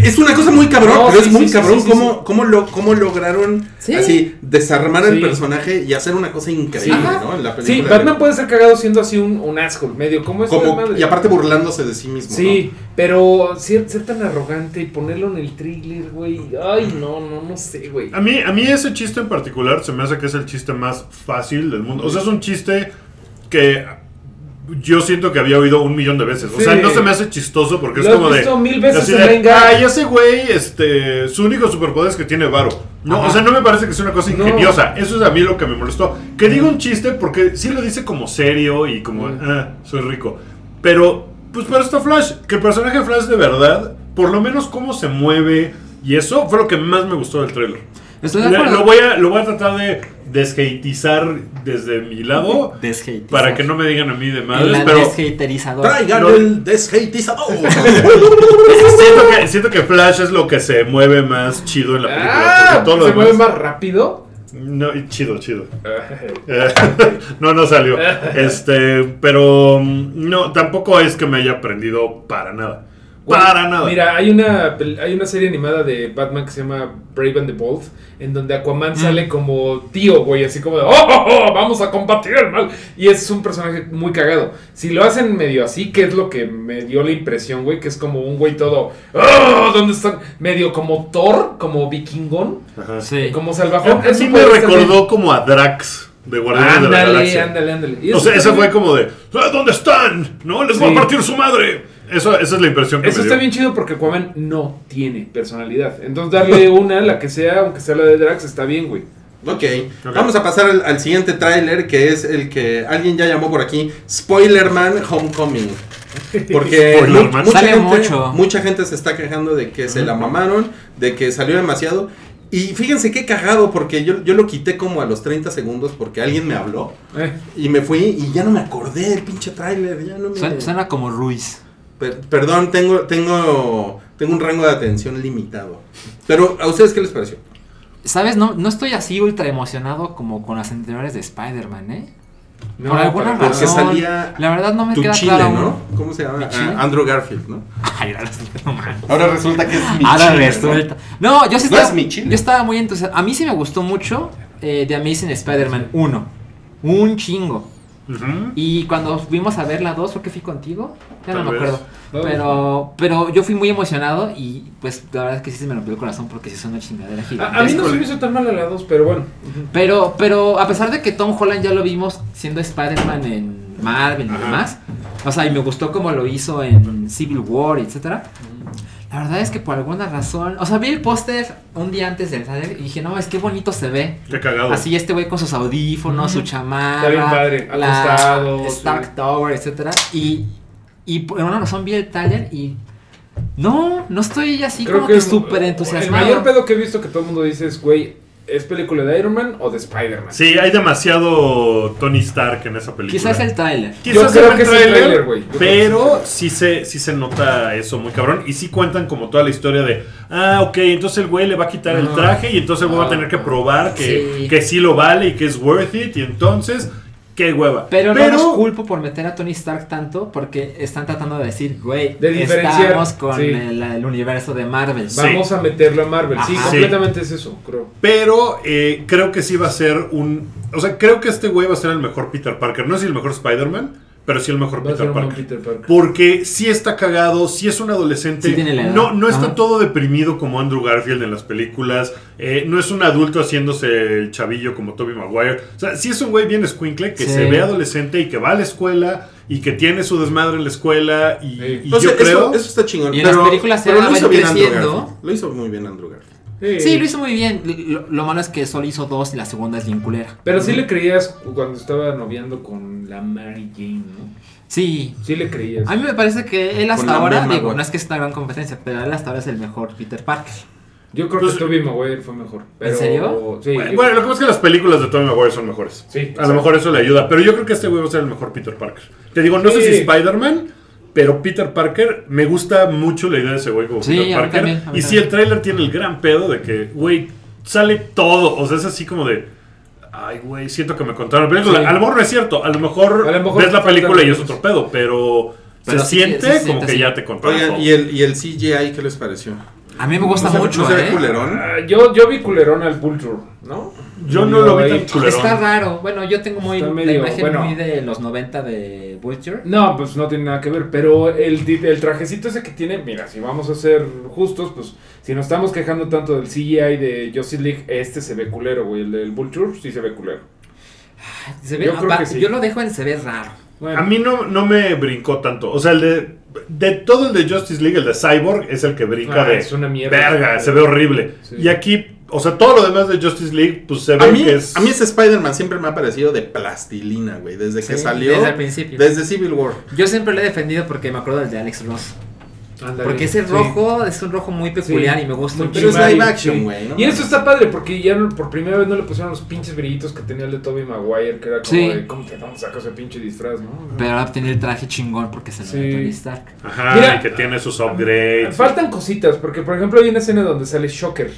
Es una cosa muy cabrón, No, pero sí, es muy sí, sí, cabrón sí, sí, cómo, sí. cómo lo, cómo lograron Sí. así desarmar al Sí. personaje y hacer una cosa increíble, Sí. ¿no? En la Sí, película. de Batman puede ser cagado siendo así un, un asshole, medio como es Como- madre. y aparte burlándose de sí mismo. Sí, pero ser, ser tan arrogante y ponerlo en el thriller, güey. Ay, no, no, no sé, güey. A mí, a mí ese chiste en particular se me hace que es el chiste más fácil del mundo. O sea, es un chiste que yo siento que había oído un millón de veces. O sea, no se me hace chistoso porque es Lo como de... visto mil veces de, Venga. Ay, ese güey, este, su único superpoder es que tiene varo. No, Ajá. o sea, no me parece que sea una cosa No. ingeniosa. Eso es a mí lo que me molestó. Que diga un chiste porque sí lo dice como serio y como, Mm. ah, soy rico. Pero, pues para esto Flash, que el personaje de Flash de verdad, por lo menos cómo se mueve y eso fue lo que más me gustó del trailer. Estoy de Le- acuerdo. lo, voy a, lo voy a tratar de deshateizar desde mi lado para que no me digan a mí de madres, la pero. Traigan Lo- el deshateizador. siento que, siento que Flash es lo que se mueve más chido en la película. Ah, porque todo lo se demás- mueve más rápido. No, chido, chido. Eh, no, no salió. Este, pero mm, no, tampoco es que me haya aprendido para nada. Güey, Para nada. Mira, hay una, hay una serie animada de Batman que se llama Brave and the Bold, en donde Aquaman sale como tío, güey, así como de, ¡Oh, oh, oh, vamos a combatir el mal! Y es un personaje muy cagado. Si lo hacen medio así, que es lo que me dio la impresión, güey, que es como un güey todo, ¡Oh! ¿Dónde están? Medio como Thor, como vikingón, Ajá. Sí. como salvajón. A mí me recordó bien. como a Drax de Guardianes de la Ándale, Galaxia. ándale, ándale. O sea, ese fue como de, "Ah, ¿dónde están? No, les voy a partir su madre. Eso, esa es la impresión que Eso me está dio. bien chido porque Aquaman no tiene personalidad. Entonces darle una, la que sea, aunque sea la de Drax, está bien, güey. ok, Ok. vamos a pasar al, al siguiente tráiler que es el que alguien ya llamó por aquí, Spoilerman Homecoming. Porque Spoiler mu- Man. mucha, Sale gente, mucho. mucha gente se está quejando de que se la mamaron, de que salió demasiado. Y fíjense qué cagado, porque yo, yo lo quité como a los 30 segundos porque alguien me habló. Eh, Y me fui y ya no me acordé del pinche tráiler. Ya no me... Suena, suena como Ruiz. Per- perdón, tengo, tengo, tengo un rango de atención limitado. Pero, ¿a ustedes qué les pareció? ¿Sabes? No, no estoy así ultra emocionado como con las anteriores de Spider-Man, ¿eh? no, Por alguna Porque razón. salía La verdad no me Tu queda chile, claro. ¿no? ¿Cómo se llama? Ah, Andrew Garfield, ¿no? Ay, ahora resulta que es mi Ahora chile, resulta. No, yo sí No estaba, es mi chile. yo estaba muy entusiasmado. A mí sí me gustó mucho eh, The Amazing Spider-Man 1. Un chingo. Y cuando fuimos a ver la 2, creo que fui contigo. Ya no me vez. acuerdo. Pero, pero yo fui muy emocionado y pues la verdad es que sí se me rompió el corazón porque sí es una chingadera A, gigante. a mí no se me hizo tan mal a la 2, pero bueno. Pero, pero a pesar de que Tom Holland ya lo vimos siendo Spider-Man en Marvel y Ajá. demás, o sea, y me gustó como lo hizo en Civil War, etcétera. La verdad es que por alguna razón, o sea, vi el póster un día antes del trailer y dije, no, es que bonito se ve. Qué cagado. Así este güey con sus audífonos, su chamarra, Está bien padre, acostado, sí. Stark Tower, etcétera. Y, y por alguna razón vi el trailer y no, no estoy así como que súper El entusiasmado. mayor pedo que he visto que todo el mundo dice es, güey, ¿es película de Iron Man o de Spider-Man? Sí, hay demasiado Tony Stark en esa película. Quizás el trailer. Quizás Yo creo sea que es el güey. Creo Pero sí se, sí se nota eso muy cabrón. Y sí cuentan como toda la historia de, ah, ok, entonces el güey le va a quitar el Ah. traje y entonces el güey va a tener que probar que Sí. que sí lo vale y que es worth it. Y entonces, qué hueva. Pero, no los culpo por meter a Tony Stark tanto porque están tratando de decir, güey, De estamos con sí. el, el universo de Marvel. Sí. Vamos a meterlo a Marvel. Sí, completamente es eso, creo. Pero eh, creo que sí va a ser un... O sea, creo que este güey va a ser el mejor Peter Parker. No es el mejor Spider-Man, pero sí el mejor a Peter Parker. Peter Parker. Porque sí está cagado, sí es un adolescente. Sí tiene la edad. no, no está Ajá. todo deprimido como Andrew Garfield en las películas. eh, no es un adulto haciéndose el chavillo como Toby Maguire. O sea, sí es un güey bien escuincle que Sí. se ve adolescente y que va a la escuela y que tiene su desmadre en la escuela. Y, Sí. y No sé, yo eso, creo. eso está chingón. Y en las pero, películas pero ya lo hizo bien Andrew. Garfield. Lo hizo muy bien Andrew Garfield. Sí, lo hizo muy bien. Lo, lo malo es que solo hizo dos y la segunda es bien culera. Pero sí le creías cuando estaba noviando con la Mary Jane, ¿no? Sí. Sí le creías. A mí me parece que él hasta ahora, digo, no es que es una gran competencia, pero él hasta ahora es el mejor Peter Parker. Yo creo Pues- que Tobey Maguire fue mejor. Pero, serio? Sí. Bueno, yo- bueno, lo que pasa es que las películas de Tobey Maguire son mejores. Sí, a lo mejor eso le ayuda. Pero yo creo que este güey va a ser el mejor Peter Parker. Te digo, no sé si Spider-Man, pero Peter Parker, me gusta mucho la idea de ese güey como Sí, Peter a mí Parker. también, a mí y si también. el tráiler tiene el gran pedo de que, güey, sale todo. O sea, es así como de. Ay, güey, siento que me contaron la película. Sí. A lo mejor no es cierto. A lo mejor, A lo mejor ves la película y es otro pedo, pero, Pero se sí, siente sí se como que ya te contaron Oigan. ¿y el, ¿y el CGI qué les pareció? A mí me gusta ¿No se- mucho, ¿No se ve ¿eh? culerón? Ah, yo, yo vi culerón al Vulture, ¿no? Yo no lo vi tan culerón. Está raro. Bueno, yo tengo muy Está la medio- imagen bueno. muy de los 90 de Vulture. No, pues no tiene nada que ver, pero el, di- el trajecito ese que tiene, mira, si vamos a ser justos, pues si nos estamos quejando tanto del CGI de Justice League, este se ve culero, güey, el del Vulture sí se ve culero. Se ve, Yo creo apa- que sí. yo lo dejo en se ve raro. Bueno, A mí no, no me brincó tanto. O sea, el de. De todo el de Justice League, el de Cyborg es el que brinca Ah, de. es una mierda. Verga, se ve horrible. Sí. Y aquí, o sea, todo lo demás de Justice League, pues se ve A mí, que es. a mí ese Spider-Man siempre me ha parecido de plastilina, güey. Desde que salió. desde el principio. Desde Civil War. Yo siempre lo he defendido porque me acuerdo del de Alex Ross. ándale, Porque ese sí. rojo es un rojo muy peculiar Sí. y me gusta un Pero es live action, sí. güey, ¿no? Y eso está padre porque ya no- por primera vez no le pusieron los pinches brillitos que tenía el de Tobey Maguire, que era como Sí. de, ¿cómo te vamos a sacar ese pinche disfraz, no? Pero ahora tiene el traje chingón porque se lo Tony Stark. Ajá, Mira, y que tiene sus upgrades. Faltan cositas, porque por ejemplo hay una escena donde sale Shocker.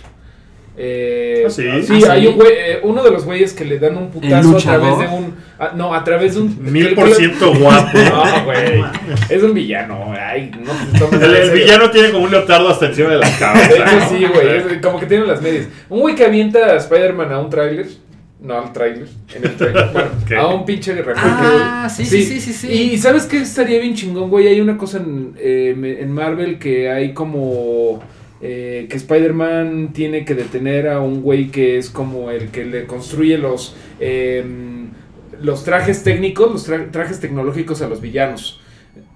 Eh, ¿Ah, sí? Ah, hay sí. un güey, eh, uno de los güeyes que le dan un putazo a través de un. ah, no, a través de un. Mil por ciento guapo. No, güey. Es un villano. Ay, no El, el villano tiene como un leotardo hasta encima de la cabeza. sí, güey. como que tiene las medias. Un güey que avienta a Spider-Man a un tráiler. No, al tráiler. En el tráiler. Bueno, ¿Qué? a un pinche remolque, Ah, sí, sí, sí, sí, sí. Y ¿sabes qué estaría bien chingón, güey? Hay una cosa en, eh, en Marvel que hay como... eh, que Spider-Man tiene que detener a un güey que es como el que le construye los... eh, los trajes técnicos, los tra- trajes tecnológicos a los villanos.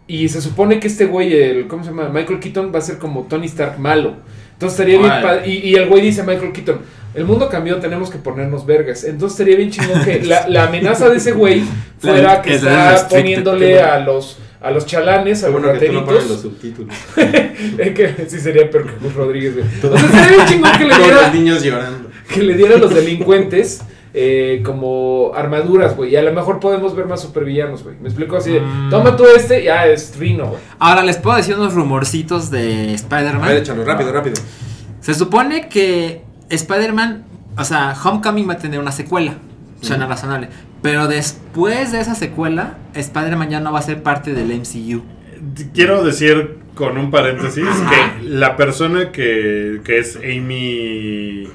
Y se supone que este güey, el, ¿cómo se llama? Michael Keaton va a ser como Tony Stark malo. Entonces estaría bien padre. Y, y el güey dice a Michael Keaton, el mundo cambió, tenemos que ponernos vergas. Entonces estaría bien chingón que la, la amenaza de ese güey fuera que está poniéndole a los a los chalanes, a los bueno rateritos. subtítulos. Es que sí sería peor que Gus Rodríguez, güey. O sea, estaría bien chingón que le Todos diera, los niños llorando. que le diera a los delincuentes eh, como armaduras, güey. Y a lo mejor podemos ver más supervillanos, güey. Me explico así de, Mm. toma tú este, ya es Rino, güey. Ahora les puedo decir unos rumorcitos de A ver, Spider-Man. échalo, rápido, rápido. Se supone que Spider-Man, o sea, Homecoming va a tener una secuela. Suena razonable. Pero después de esa secuela, Spider-Man ya no va a ser parte del MCU. Quiero decir con un paréntesis Ajá. que la persona que, que es Amy.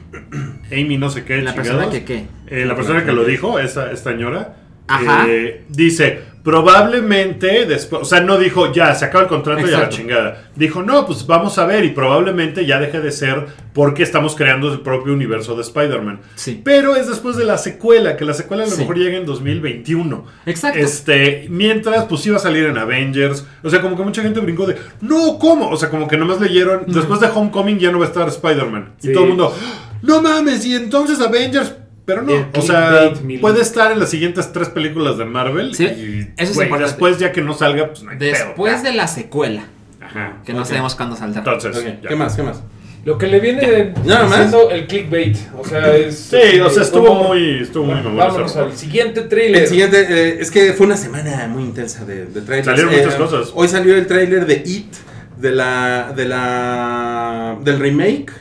Amy no sé qué. La persona chingados, que qué. eh, la persona que lo dijo, esa, esta señora, Ajá. eh, dice, probablemente después, o sea, no dijo, ya, se acaba el contrato y a la Exacto. chingada. Dijo, no, pues vamos a ver y probablemente ya deje de ser porque estamos creando el propio universo de Spider-Man. Sí. Pero es después de la secuela, que la secuela a lo Sí. mejor llega en 2021. Exacto. Este, mientras, pues iba a salir en Avengers. O sea, como que mucha gente brincó de, no, ¿cómo? O sea, como que nomás leyeron, después de Homecoming ya no va a estar Spider-Man. Sí. Y todo el mundo, no mames, y entonces Avengers. Pero no, o sea, puede estar en las siguientes tres películas de Marvel. Sí, y, eso es güey, importante. después ya que no salga, pues no hay Después pedo. de la secuela, Ajá. que no Ok. sabemos cuándo saldrá. Entonces, Ok, ya. ¿Qué más? ¿Qué más? Lo que le viene ¿Nada más? el clickbait. O sea, es. Sí, o sea, estuvo como- muy, estuvo muy Bueno, vámonos al siguiente trailer. El siguiente, eh, es que fue una semana muy intensa de, de trailers. Salieron Eh, muchas cosas. Hoy salió el trailer de It, de la, de la, del remake,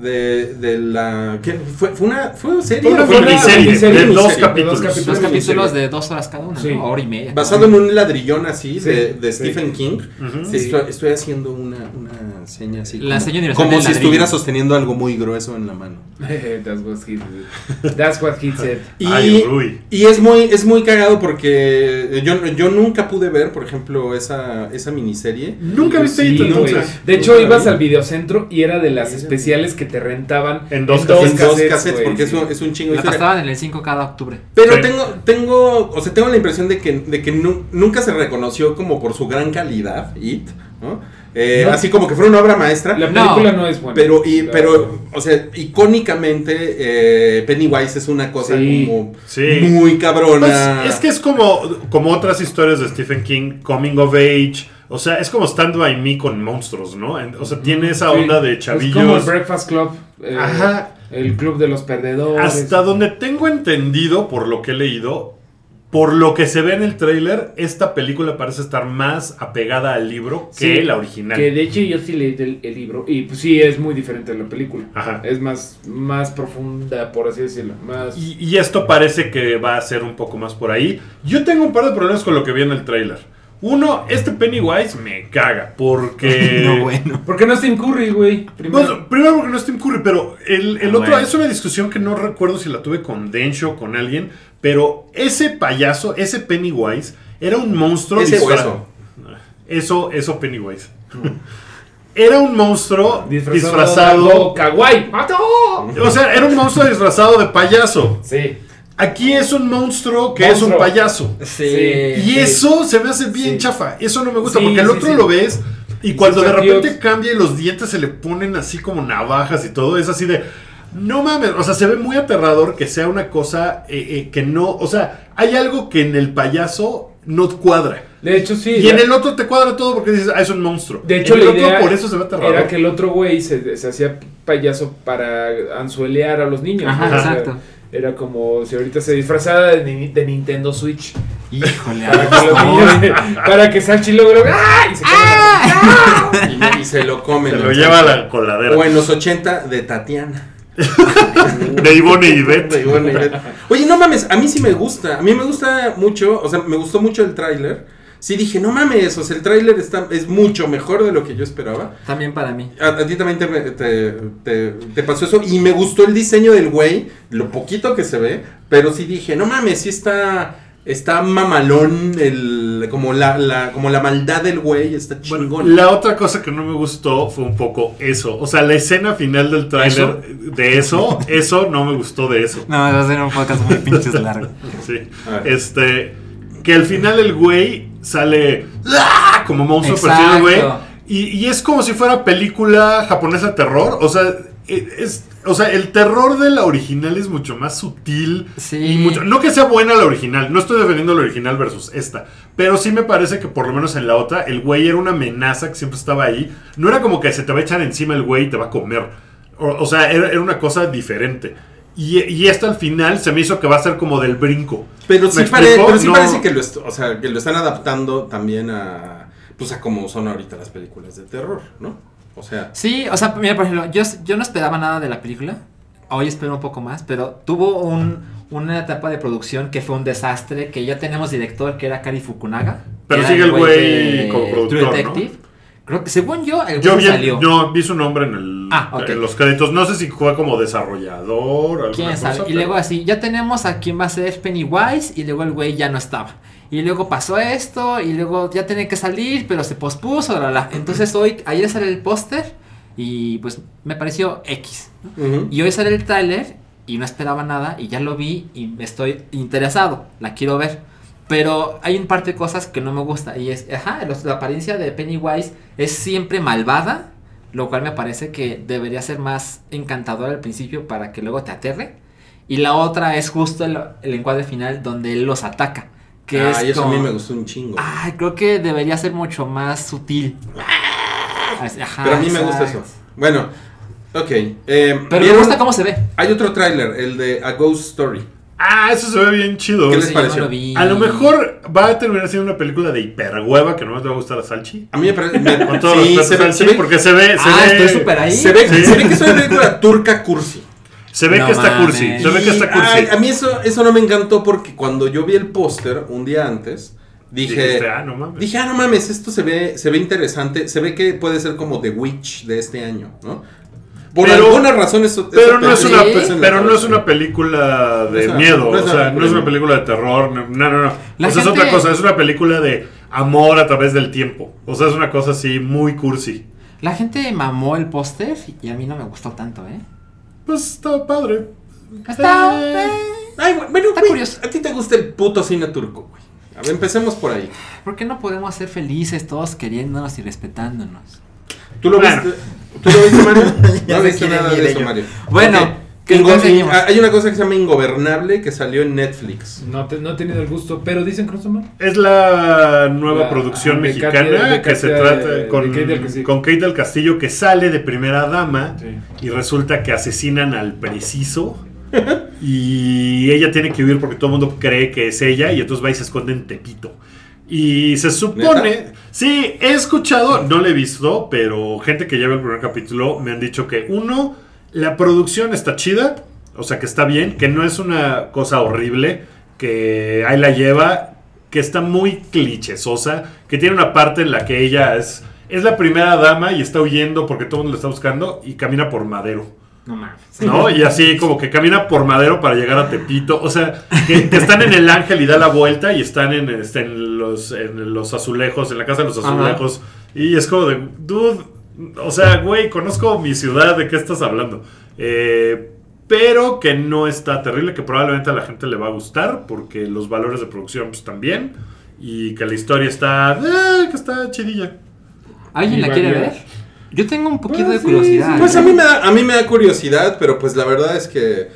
de, de la, ¿qué? Fue, fue una, fue serie. Fue una ¿O fue miniserie de dos capítulos. dos capítulos. Una de dos horas cada Sí. ¿no? Hora y media. Basado en un ladrillón así Sí, de, de sí. Stephen King. Estoy, estoy haciendo una, una seña así. La como, seña universal como del si ladrillo. estuviera sosteniendo algo muy grueso en la mano. That's what he, that's what he said. Y, Ay, y es muy es muy cagado porque yo, yo nunca pude ver, por ejemplo, esa, esa miniserie. Nunca viste Sí, entonces. De hecho, Nunca ibas vi. al videocentro y era de las especiales que te rentaban En dos en dos cassettes, cassettes, güey, porque sí. es, un, es un chingo de La pasaban en el 5 cada octubre. Pero Sí. tengo, tengo, o sea, tengo la impresión de que, de que nu- nunca se reconoció como por su gran calidad, It, ¿no? Eh, No. Así como que fuera una obra maestra. La película no, es buena. Pero, y, pero, o sea, icónicamente, eh, Pennywise es una cosa Sí. como Sí. muy Pues, cabrona. es que es como, como otras historias de Stephen King, Coming of Age. O sea, es como Stand By Me con monstruos, ¿no? O sea, tiene esa Sí. onda de Es como el chavillos. Breakfast Club. eh, Ajá. El club de los perdedores. Hasta donde tengo entendido, por lo que he leído, por lo que se ve en el tráiler, esta película parece estar más apegada al libro que Sí, la original. Que de hecho yo sí leí el, el libro. Y pues sí, es muy diferente de la película. Ajá. Es más, más profunda, por así decirlo. Más... Y, y esto parece que va a ser un poco más por ahí. Yo tengo un par de problemas con lo que vi en el tráiler. Uno, este Pennywise me caga porque... No, bueno. ¿Por qué no es Tim Curry, güey? Primero. Bueno, primero porque no es Tim Curry, pero el, el Ah, otro bueno. es una discusión que no recuerdo si la tuve con Densho o con alguien, pero ese payaso, ese Pennywise, era un monstruo Ese disfra- hueso. Eso, eso Pennywise. Era un monstruo disfrazado. disfrazado. de algo kawaii. ¡Mato! O sea, era un monstruo disfrazado de payaso. Sí. Aquí es un monstruo que es un payaso. Sí. Y Sí. eso se me hace bien Sí. chafa. Eso no me gusta Sí, porque el otro sí. lo ves y Y cuando de repente cambia y los dientes se le ponen así como navajas y todo, es así de. No mames, o sea, se ve muy aterrador que sea una cosa eh, eh, que no. O sea, hay algo que en el payaso no cuadra. De hecho, sí. Y en el otro te cuadra todo porque dices, ah, es un monstruo. De hecho, en el la otro idea por eso se ve aterrador. era que el otro güey se, se hacía payaso para anzuelear a los niños. Ajá, ¿no? O sea, exacto. Era como si ahorita se disfrazara de, ni- de Nintendo Switch. Híjole, Para que, los niños, para que Salchi logre. ¡Ah! Y se así, Y, y se lo comen. Se lo lleva a la coladera. O en los 80 de Tatiana. De Ivonne y. De Ivet. Oye, no mames, a mí sí me gusta. A mí me gusta mucho, o sea, me gustó mucho el tráiler. Sí dije, no mames, o sea, el tráiler está es mucho mejor de lo que yo esperaba. También para mí. A, a ti también te, te, te- te pasó eso. Y me gustó el diseño del güey, lo poquito que se ve. Pero sí dije, no mames, sí está, está mamalón, el, como, la, la, como la maldad del güey, está Bueno, chingón. la otra cosa que no me gustó fue un poco eso. O sea, la escena final del tráiler de eso, eso no me gustó de eso. No, va a ser un podcast muy pinches largo. Sí. Este. Que al final el güey sale ¡ah! como monstruo al güey. Y, y es como si fuera película japonesa terror. O sea, e- es, o sea, el terror de la original es mucho más sutil. Sí. Y mucho, no que sea buena la original. No estoy defendiendo la original versus esta. Pero sí me parece que por lo menos en la otra, el güey era una amenaza que siempre estaba ahí. No era como que se te va a echar encima el güey y te va a comer. O, o sea, era, era una cosa diferente. Y, y esto al final se me hizo que va a ser como del brinco. Pero sí, ¿Me pare- explico? pero sí No. parece que lo, est- o sea, que lo están adaptando también a, pues a como son ahorita las películas de terror, ¿no? O sea, Sí, o sea, mira, por ejemplo, yo, yo no esperaba nada de la película. Hoy espero un poco más, pero tuvo un, una etapa de producción que fue un desastre, que ya tenemos director que era Kari Fukunaga. Pero sigue el güey como productor, True Detective. Creo que según yo, el Yo güey vi, salió. yo vi su nombre en, el, Ah, ok. en los créditos. No sé si juega como desarrollador ¿Quién sabe? cosa, Y luego así, ya tenemos a quién va a ser Pennywise y luego el güey ya no estaba. Y luego pasó esto y luego ya tenía que salir, pero se pospuso, la, la. Entonces hoy, ayer sale el póster y pues me pareció X. Y hoy sale el tráiler y no esperaba nada y ya lo vi y estoy interesado, la quiero ver. Pero hay un par de cosas que no me gusta y es, ajá, los- la apariencia de Pennywise es siempre malvada, lo cual me parece que debería ser más encantador al principio para que luego te aterre. Y la otra es justo el, el encuadre final donde él los ataca. Que Ah, es eso como- a mí me gustó un chingo. Ay, creo que debería ser mucho más sutil. Ajá, pero a mí me gusta eso. Bueno, ok. eh, Pero me gusta cómo se ve. Hay otro tráiler, el de A Ghost Story. Ah, eso se ve bien chido. ¿Qué les Sí, pareció? lo. A lo mejor va a terminar siendo una película de hiperhueva que no te va a gustar a Salchi. A mí me parece... me- Con sí, se ve, Salchi, se ve- porque se ve, se Ah, ve, estoy súper ahí. se ve- Sí. se ve que es una película turca cursi. se ve No que está mames. cursi, se ve que está cursi. ay, a mí eso, eso no me encantó porque cuando yo vi el póster un día antes, dije, Dijiste, ah, no mames. dije, ah, no mames, esto se ve, se ve interesante, se ve que puede ser como The Witch de este año, ¿no? Por Pero- alguna razón eso, Pero no es una, Sí. pero no es una película de No es una- miedo, no es o sea, no es una película. de terror, no, no, no. La o sea, es gente- otra cosa, es una película de amor a través del tiempo. O sea, es una cosa así muy cursi. La gente mamó el póster y a mí no me gustó tanto, ¿eh? Pues está padre. Está. Eh, Ay, bueno, Está güey, curioso. a ti te gusta el puto cine turco, güey. A ver, empecemos por ahí. ¿Por qué no podemos ser felices todos queriéndonos y respetándonos? ¿Tú lo Bueno. viste? ¿Tú lo viste, Mario? Ya no sé viste nada de eso, Mario. Bueno, hay una cosa que se llama Ingobernable que salió en Netflix. No, te- no he tenido el gusto, pero dicen que no está mal. Es la nueva La- producción de mexicana Katia- de que se trata de con, Kate del Castillo. con Kate del Castillo que sale de primera dama Sí. y resulta que asesinan al preciso y ella tiene que huir porque todo el mundo cree que es ella y entonces va y se esconde en Tepito. Y se supone, ¿Neta? sí, he escuchado, no lo he visto, pero gente que lleva el primer capítulo me han dicho que uno, la producción está chida, o sea que está bien, que no es una cosa horrible, que ahí la lleva, que está muy clichésosa, que tiene una parte en la que ella es, es la primera dama y está huyendo porque todo el mundo la está buscando y camina por madero. No mames. ¿no? Y así como que camina por madero para llegar a Tepito. O sea, que, que están en el ángel y da la vuelta y están en, este, en, los, en los azulejos, en la casa de los Ajá. azulejos. Y es como de, dude, o sea, güey, conozco mi ciudad, ¿de qué estás hablando? Eh, pero que no está terrible, que probablemente a la gente le va a gustar, porque los valores de producción pues, también. Y que la historia está, eh, que está chidilla. ¿Alguien Y la quiere ver? Yo tengo un poquito Pues de sí, curiosidad. sí, Pues ¿eh? a mí, me da, a mí me da curiosidad, pero pues la verdad es que.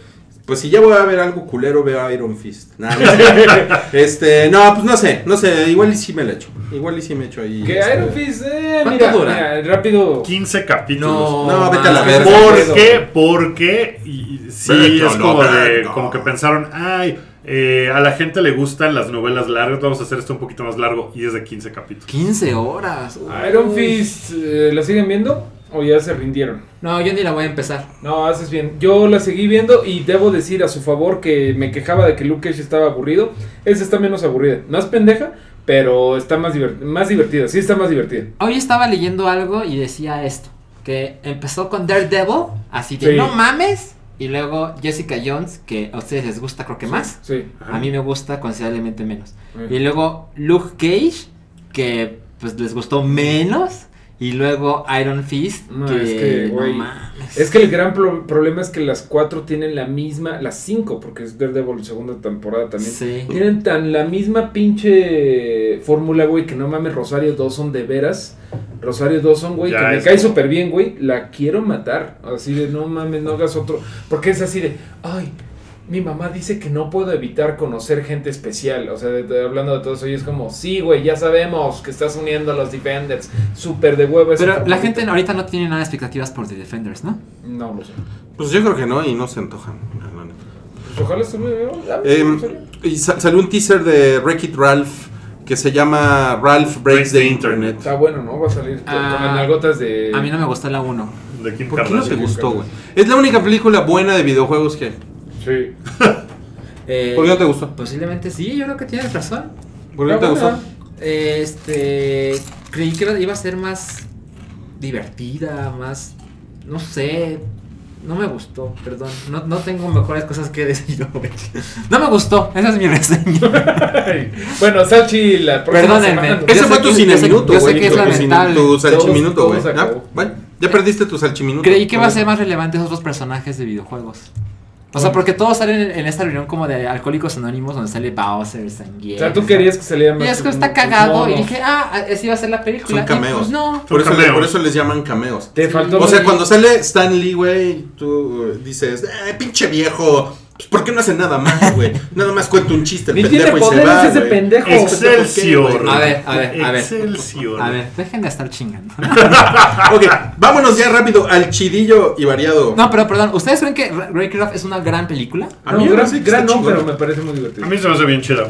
Pues si ya voy a ver algo culero, veo Iron Fist. Nah, no sé. este, no, pues no sé, no sé, igual y sí me lo echo. Igual y sí me echo ahí. Que este, Iron Fist, eh, ¿Cuánto mira, dura? mira, rápido. 15 capítulos. No, vete a la verga. ¿Por qué? Porque y- sí, es como de, como que pensaron, ay, eh, a la gente le gustan las novelas largas, vamos a hacer esto un poquito más largo y es de 15 capítulos. 15 horas. Iron Uy. Fist, eh, ¿la siguen viendo? ¿O ya se rindieron? No, yo ni la voy a empezar. No, haces bien. Yo la seguí viendo y debo decir a su favor que me quejaba de que Luke Cage estaba aburrido. Esa está menos aburrida. Más pendeja, pero está más, divert- más divertida. Sí, está más divertida. Hoy estaba leyendo algo y decía esto. Que empezó con Daredevil, así Sí. no mames. Y luego Jessica Jones, que a ustedes les gusta creo que más. Sí. A mí me gusta considerablemente menos. Y luego Luke Cage, que pues les gustó menos. Y luego Iron Fist, No, que, es que, no güey, mames. Es que el gran pro- problema es que las cuatro tienen la misma, las cinco, porque es Daredevil segunda temporada también. Sí. Tienen tan la misma pinche fórmula, güey, que no mames, Rosario Dawson de veras. Rosario Dawson, güey, que me cae súper bien, güey. La quiero matar. Así de, no mames, no hagas otro. Porque es así de, ay, mi mamá dice que no puedo evitar conocer gente especial. O sea, de- de- hablando de todo eso, y es como, sí, güey, ya sabemos que estás uniendo a los Defenders. Súper de huevo Pero la favorito. gente ahorita no tiene nada de expectativas por The Defenders, ¿no? No lo sé. Pues yo creo que no, y no se antojan. Pues ojalá se ¿en serio? y sa- salió un teaser de Wreck It Ralph que se llama Ralph Breaks the Internet. Está bueno, ¿no? Va a salir con, Ah, con de. A mí no me gustó la 1. De Kim ¿Por qué no te gustó, güey? Es la única película buena de videojuegos que. Sí. Eh, ¿Por qué no te gustó? Posiblemente sí, yo creo que tienes razón. ¿Por qué no te gustó? buena. Este. Creí que iba- a ser más divertida, más. No sé. No me gustó, perdón. No, no tengo mejores cosas que decir. güey. No me gustó, esa es mi reseña. bueno, Salchi, la próxima Perdónenme. semana. Ese fue tu cine minuto, yo sé güey. que es Tu cine- lamentable. Tu salchiminuto, güey. todo se Ya, perdiste tu salchiminuto. Creí que iba a ser más relevante esos otros personajes de videojuegos. O sea, porque todos salen en, en esta reunión como de Alcohólicos Anónimos donde sale Bowser, Sanguier. O sea, tú querías que saliera más. Y es que está cagado. Y dije, ah, así iba a ser la película. Son Y cameos. pues no. Por eso, Son le- cameos. por eso les llaman cameos. Te faltó. O sea, cuando sale Stan Lee, güey, tú eh, dices, eh, pinche viejo, pues, ¿por qué no hace nada más, güey? Nada más cuenta un chiste el Ni pendejo tiene y se poderes va, ese güey. pendejo. Excelsior. A ver, a ver, a ver. Excelsior. A ver, dejen de estar chingando. Ok, vámonos ya rápido al chidillo y variado. No, pero perdón, ¿ustedes creen que Wreck-It Ralph es una gran película? A No, mí me gran, parece que gran está no, chingón. pero me parece muy divertido. A mí se me hace bien chida.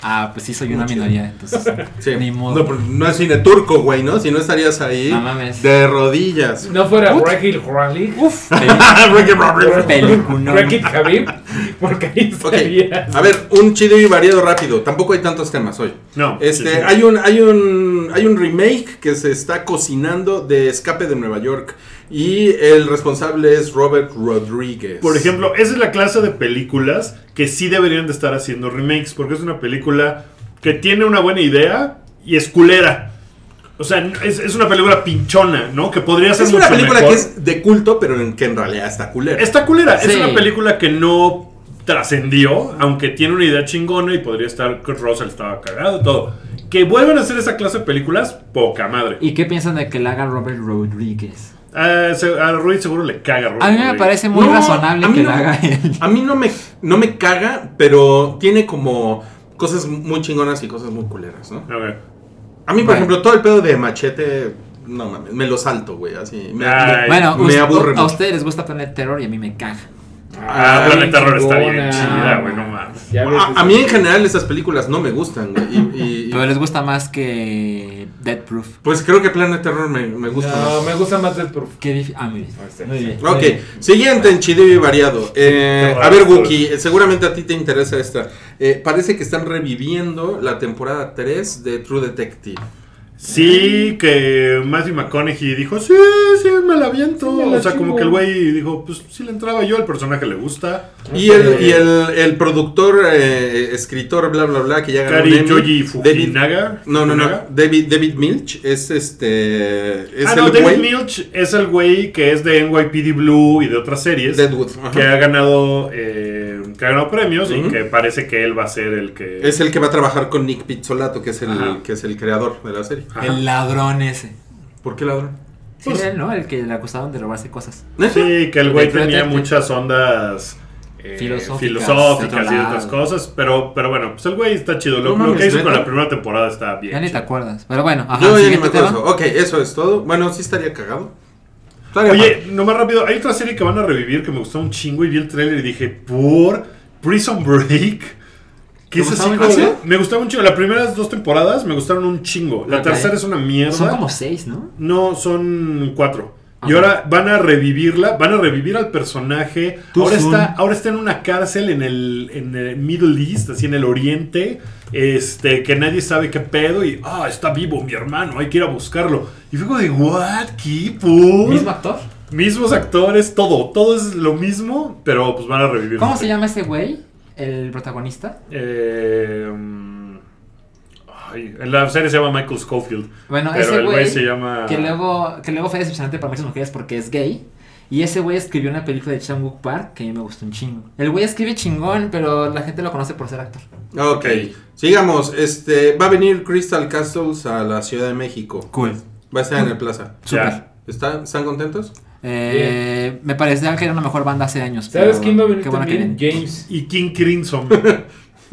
Ah, pues sí, soy una minoría, entonces. Sí. Ni modo. No, no es cine turco, güey, ¿no? Si no estarías ahí No mames. de rodillas. Si no fuera Raquel Rally, Uf, Peliculón. Raquel Javib, porque ahí Ok, estaría. a ver, un chido y variado rápido. Tampoco hay tantos temas hoy. No. Este, sí, sí. hay un, hay un, hay un remake que se está cocinando de Escape de Nueva York y el responsable es Robert Rodríguez. Por ejemplo, esa es la clase de películas que sí deberían de estar haciendo remakes, porque es una película que tiene una buena idea y es culera. O sea, es, es una película pinchona, ¿no? Que podría ser es una película mejor. que es de culto, pero en que en realidad está culera. Está culera. Es una película que no trascendió, aunque tiene una idea chingona y podría estar. Kurt Russell estaba cagado, todo. Que vuelvan a hacer esa clase de películas, poca madre. ¿Y qué piensan de que la haga Robert Rodríguez? A, se- a Ruiz seguro le caga A mí me parece muy No, razonable a que no. la haga él. A mí no me, no me caga, pero tiene como cosas muy chingonas y cosas muy culeras, ¿no? A ver. A mí, por Bueno. ejemplo, todo el pedo de machete, no mames, me lo salto, güey, así. Me, Bueno, me aburre a ustedes les gusta Planet Terror y a mí me caga. Ah, bien Planet Terror está bien chida, güey, no ves, a, a mí en general esas películas no me gustan, güey. Y, y- y- Pero les gusta más que Dead Proof. pues creo que Planet Terror me, me gusta No, más. me gusta más Death Proof. Qué difícil. Ah, muy bien. Muy. Ok, bien. siguiente en chido y variado. Eh, a ver. Wookie, eh, seguramente a ti te interesa esta. Eh, parece que están reviviendo la temporada 3 de True Detective. Sí, que Matthew McConaughey dijo, sí, sí, me la aviento. Sí, me la o sea, como que el güey dijo, pues sí le entraba yo, al personaje le gusta. Y el, y el, el productor, eh, escritor, bla, bla, bla, que ya ganó Kari Emmy, Yoji David, Fujinaga. no, no, no. David, David Milch es este, es ah, el no, David güey Milch es el güey que es de NYPD Blue y de otras series. Deadwood. ajá. que ha ganado eh, que ganado premios y que parece que él va a ser el que Es el que va a trabajar con Nick Pizzolato, que es el, Ajá. que es el creador de la serie. Ajá. El ladrón ese. ¿Por qué ladrón? Sí, Pues- él, ¿no? El que le acusaban de robarse cosas. Sí, que el güey tenía muchas ondas eh, Filosóficas, filosóficas, y otras cosas, pero, pero bueno, pues el güey está chido. Lo, No lo que hizo con la primera temporada está bien. Ya ni te acuerdas. Pero bueno, ajá. Yo ya ni me acuerdo. tema. Ok, eso es todo. Bueno, sí estaría cagado. Estaría Oye, nomás rápido, hay otra serie que van a revivir que me gustó un chingo y vi el trailer y dije, por Prison Break. ¿Te Que es así como-? Me gustaba un chingo. Las primeras dos temporadas me gustaron un chingo. La tercera es una mierda. Son como seis, ¿no? No, son cuatro. Y ahora van a revivirla, van a revivir al personaje. Ahora está, ahora está en una cárcel en el, en el Middle East, así en el Oriente, este, que nadie sabe qué pedo y, ah, está vivo mi hermano, hay que ir a buscarlo. Y fue como de, what, ¿qué? ¿Mismo actor? Mismos actores, todo, todo es lo mismo, pero pues van a revivir. ¿Cómo se llama ese güey? El protagonista. Eh, mm, ay, en la serie se llama Michael Schofield. Bueno, pero ese el güey se llama... que luego, que luego fue decepcionante para muchas mujeres porque es gay. Y ese güey escribió una película de Chan-wook Park que a mí me gustó un chingo. El güey escribe chingón, pero la gente lo conoce por ser actor. Ok, sigamos. Este, va a venir Crystal Castles a la Ciudad de México. Cool. Va a estar en el Plaza. Ya. ¿Están, ¿Están contentos? Eh, me parecía que era una mejor banda hace años. ¿Sabes pero quién va a venir qué bueno que también? viene. James. Y King Crimson.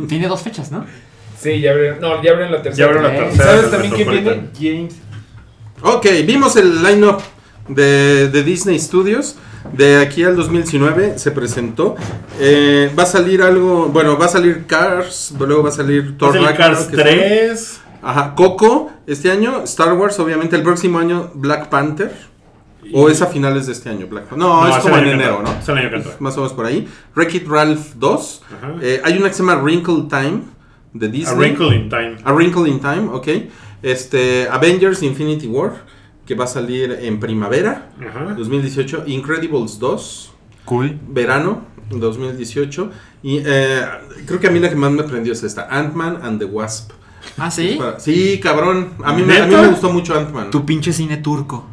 Tiene dos fechas, ¿no? Sí, ya abrieron. No, ya abrieron la tercera. Ya abrieron la tercera. ¿Sabes también quién viene? James. Ok, vimos el line-up de, de Disney Studios. De aquí al 2019 se presentó. Eh, va a salir algo. Bueno, va a salir Cars. Luego va a salir Thor Es Cars que es- 3. Ajá, Coco este año. Star Wars, obviamente. El próximo año, Black Panther. O es a finales de este año, Black Panther. No, es el como en enero. ¿no? Es el año que entra. Más o menos por ahí. Wreck-It Ralph 2. Ajá. Eh, hay una que se llama Wrinkle Time de Disney. A Wrinkle in Time. A Wrinkle in Time, ok. Este, Avengers Infinity War, que va a salir en primavera Ajá. 2018. Incredibles 2, Cool. verano 2018. Y eh, creo que a mí la que más me prendió es esta, Ant-Man and the Wasp. Ah, sí. Sí, cabrón. A mí, me, a mí me gustó mucho Ant-Man. Tu pinche cine turco.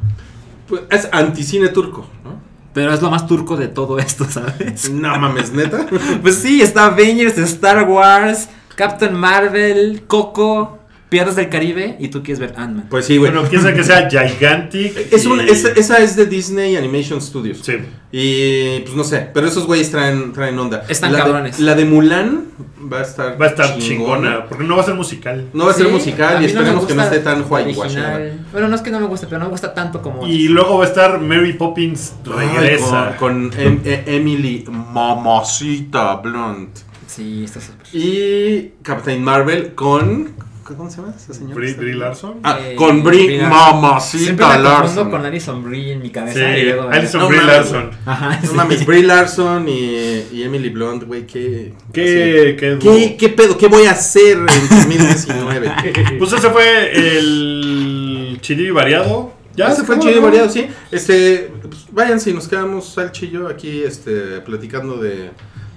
Pues, es anticine turco, ¿no? Pero es lo más turco de todo esto, ¿sabes? No mames, neta. Pues sí, está Avengers, Star Wars, Captain Marvel, Coco, Piratas del Caribe y tú quieres ver Ant-Man. Pues sí, güey. Bueno, quién sabe que sea Gigantic. es un, y- es- esa es de Disney Animation Studios. Sí. Y pues no sé, pero esos güeyes traen, traen onda. Están la de- cabrones. la de Mulan va a estar Va a estar chingona. Porque no va a ser musical. No va a ser Sí, musical a y esperemos que no esté tan original. Bueno, no es que no me guste, pero no me gusta tanto como. Y luego va a estar Mary Poppins Ay, regresa. con con Em- E- Emily Mamacita Blunt. Sí, está súper. Y Captain Marvel con. ¿Cómo se llama esa señora? Brie, Brie Larson. Ah, Eh, con Brie Brie Larson. Mamacita Siempre la confundo Larson. con Alison Brie en mi cabeza. Sí, y luego- Alison No Brie mames, Larson. Ajá, No sí. mames, Brie Larson y, y Emily Blunt, güey, qué. ¿Qué, qué, ¿Qué, ¿Qué pedo? ¿Qué voy a hacer en 2019? Pues ese fue el chilillo y variado. Ya se fue el chillo ¿no? variado, sí. Este, pues, váyanse y nos quedamos Salchi y yo aquí este, platicando de,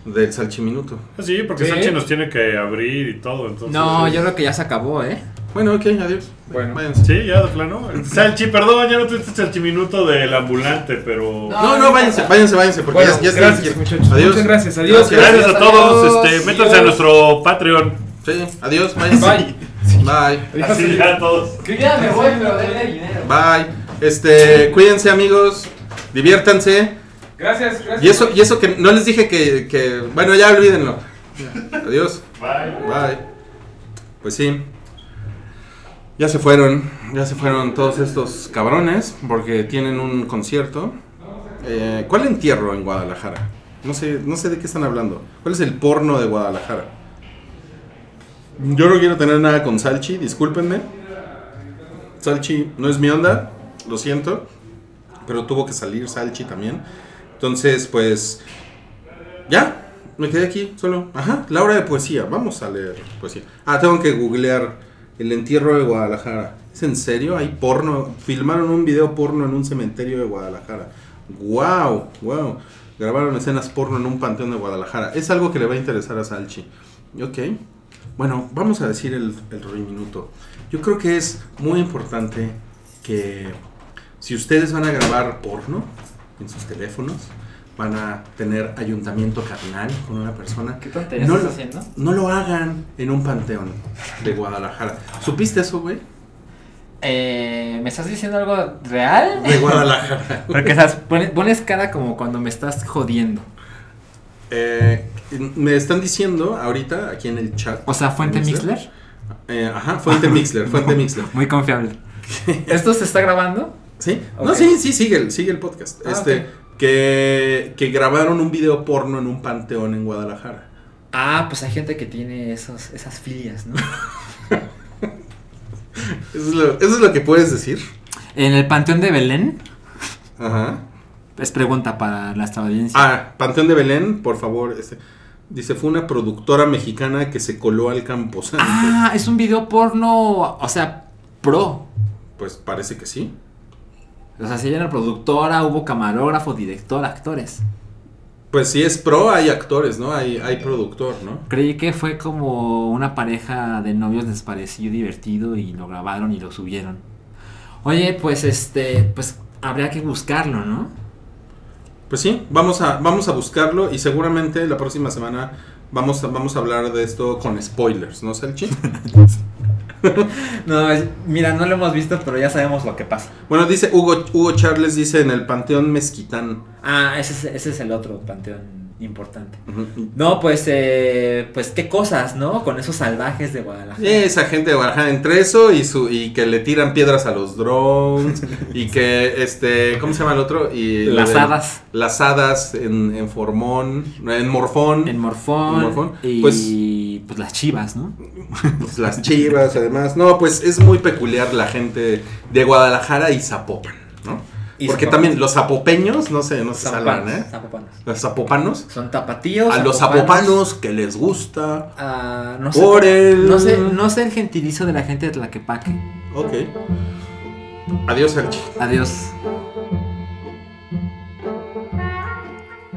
del salchiminuto. Ah, Sí, porque Sí. Sánchez nos tiene que abrir y todo. Entonces, No, yo creo que ya se acabó, ¿eh? Bueno, ok, adiós. Bueno. váyanse. Sí, ya de plano. Salchi, perdón, ya no tuviste el salchiminuto del ambulante, pero. No, no, váyanse, váyanse, váyanse, porque Bueno, ya, ya gracias, muchachos. Adiós. Muchas gracias, adiós. Gracias, Gracias, a todos. adiós. Este, métanse a nuestro Patreon. Sí, adiós, váyanse. Bye. Bye. Así ya todos. Que ya me voy, pero denle dinero. Bye. Este, cuídense amigos, diviértanse. Gracias, gracias. Y eso, y eso que no les dije que, que bueno, ya olvídenlo. Adiós. Bye. Bye. Pues sí. Ya se fueron, ya se fueron todos estos cabrones porque tienen un concierto. Eh, ¿Cuál entierro en Guadalajara? No sé, no sé de qué están hablando. ¿Cuál es el porno de Guadalajara? Yo no quiero tener nada con Salchi, discúlpenme. Salchi no es mi onda, lo siento. Pero tuvo que salir Salchi también. Entonces, pues. Ya, me quedé aquí solo. Ajá, la hora de poesía. Vamos a leer poesía. Ah, tengo que googlear el entierro de Guadalajara. ¿Es en serio? Hay porno. Filmaron un video porno en un cementerio de Guadalajara. ¡Wow! ¡Wow! Grabaron escenas porno en un panteón de Guadalajara. Es algo que le va a interesar a Salchi. Ok. Bueno, vamos a decir el, el Rey Minuto. Yo creo que es muy importante que si ustedes van a grabar porno en sus teléfonos, van a tener ayuntamiento carnal con una persona. ¿Qué tonterías No estás haciendo? No lo hagan en un panteón de Guadalajara. ¿Supiste eso, güey? Eh, ¿Me estás diciendo algo real? De Guadalajara. Porque sea, pones, pones cara como cuando me estás jodiendo. Eh, me están diciendo ahorita aquí en el chat. O sea, Fuente Mixler. Mixler. Eh, ajá, Fuente Mixler, Fuente Mixler. Muy confiable. ¿Esto se está grabando? ¿Sí? No, sí, sí, sigue el, sigue el podcast. Ah, este, que, que grabaron un video porno en un panteón en Guadalajara. Ah, pues hay gente que tiene esos, esas filias, ¿no? Eso es, lo, eso es lo que puedes decir. En el Panteón de Belén, Ajá. es pregunta para nuestra audiencia. Ah, Panteón de Belén, por favor. Este, dice, fue una productora mexicana que se coló al Camposanto. Ah, es un video porno, o sea, pro. Pues parece que sí. O sea, si hay una productora, hubo camarógrafo, director, actores. Pues si es pro, hay actores, ¿no? Hay, hay productor, ¿no? Creí que fue como una pareja de novios les pareció divertido y lo grabaron y lo subieron. Oye, pues este, pues habría que buscarlo, ¿no? Pues sí, vamos a, vamos a buscarlo y seguramente la próxima semana vamos a, vamos a hablar de esto con spoilers, ¿no, Selchi? No, es- mira, no lo hemos visto, pero ya sabemos lo que pasa. bueno, dice Hugo, Hugo Charles, dice en el Panteón Mezquitán. Ah, ese es, ese es el otro panteón importante. No, pues, eh, pues qué cosas, ¿no? Con esos salvajes de Guadalajara. Esa gente de Guadalajara entre eso y su y que le tiran piedras a los drones y que este ¿cómo se llama el otro? Y Las de- hadas. Las hadas en, en Formón, en Morfón, En Morfón, En Morfón, y pues- pues las chivas, ¿no? pues, las Chivas, además. No, pues es muy peculiar la gente de Guadalajara y Zapopan, ¿no? Y Porque Zapopan. también los zapopeños, no sé, no se salvan, ¿eh? zapopanos. Los zapopanos. Son tapatíos. A los zapopanos que les gusta. No sé. Por el- No sé, no sé el gentilicio de la gente de Tlaquepaque. Ok. Adiós, Salchi. Adiós.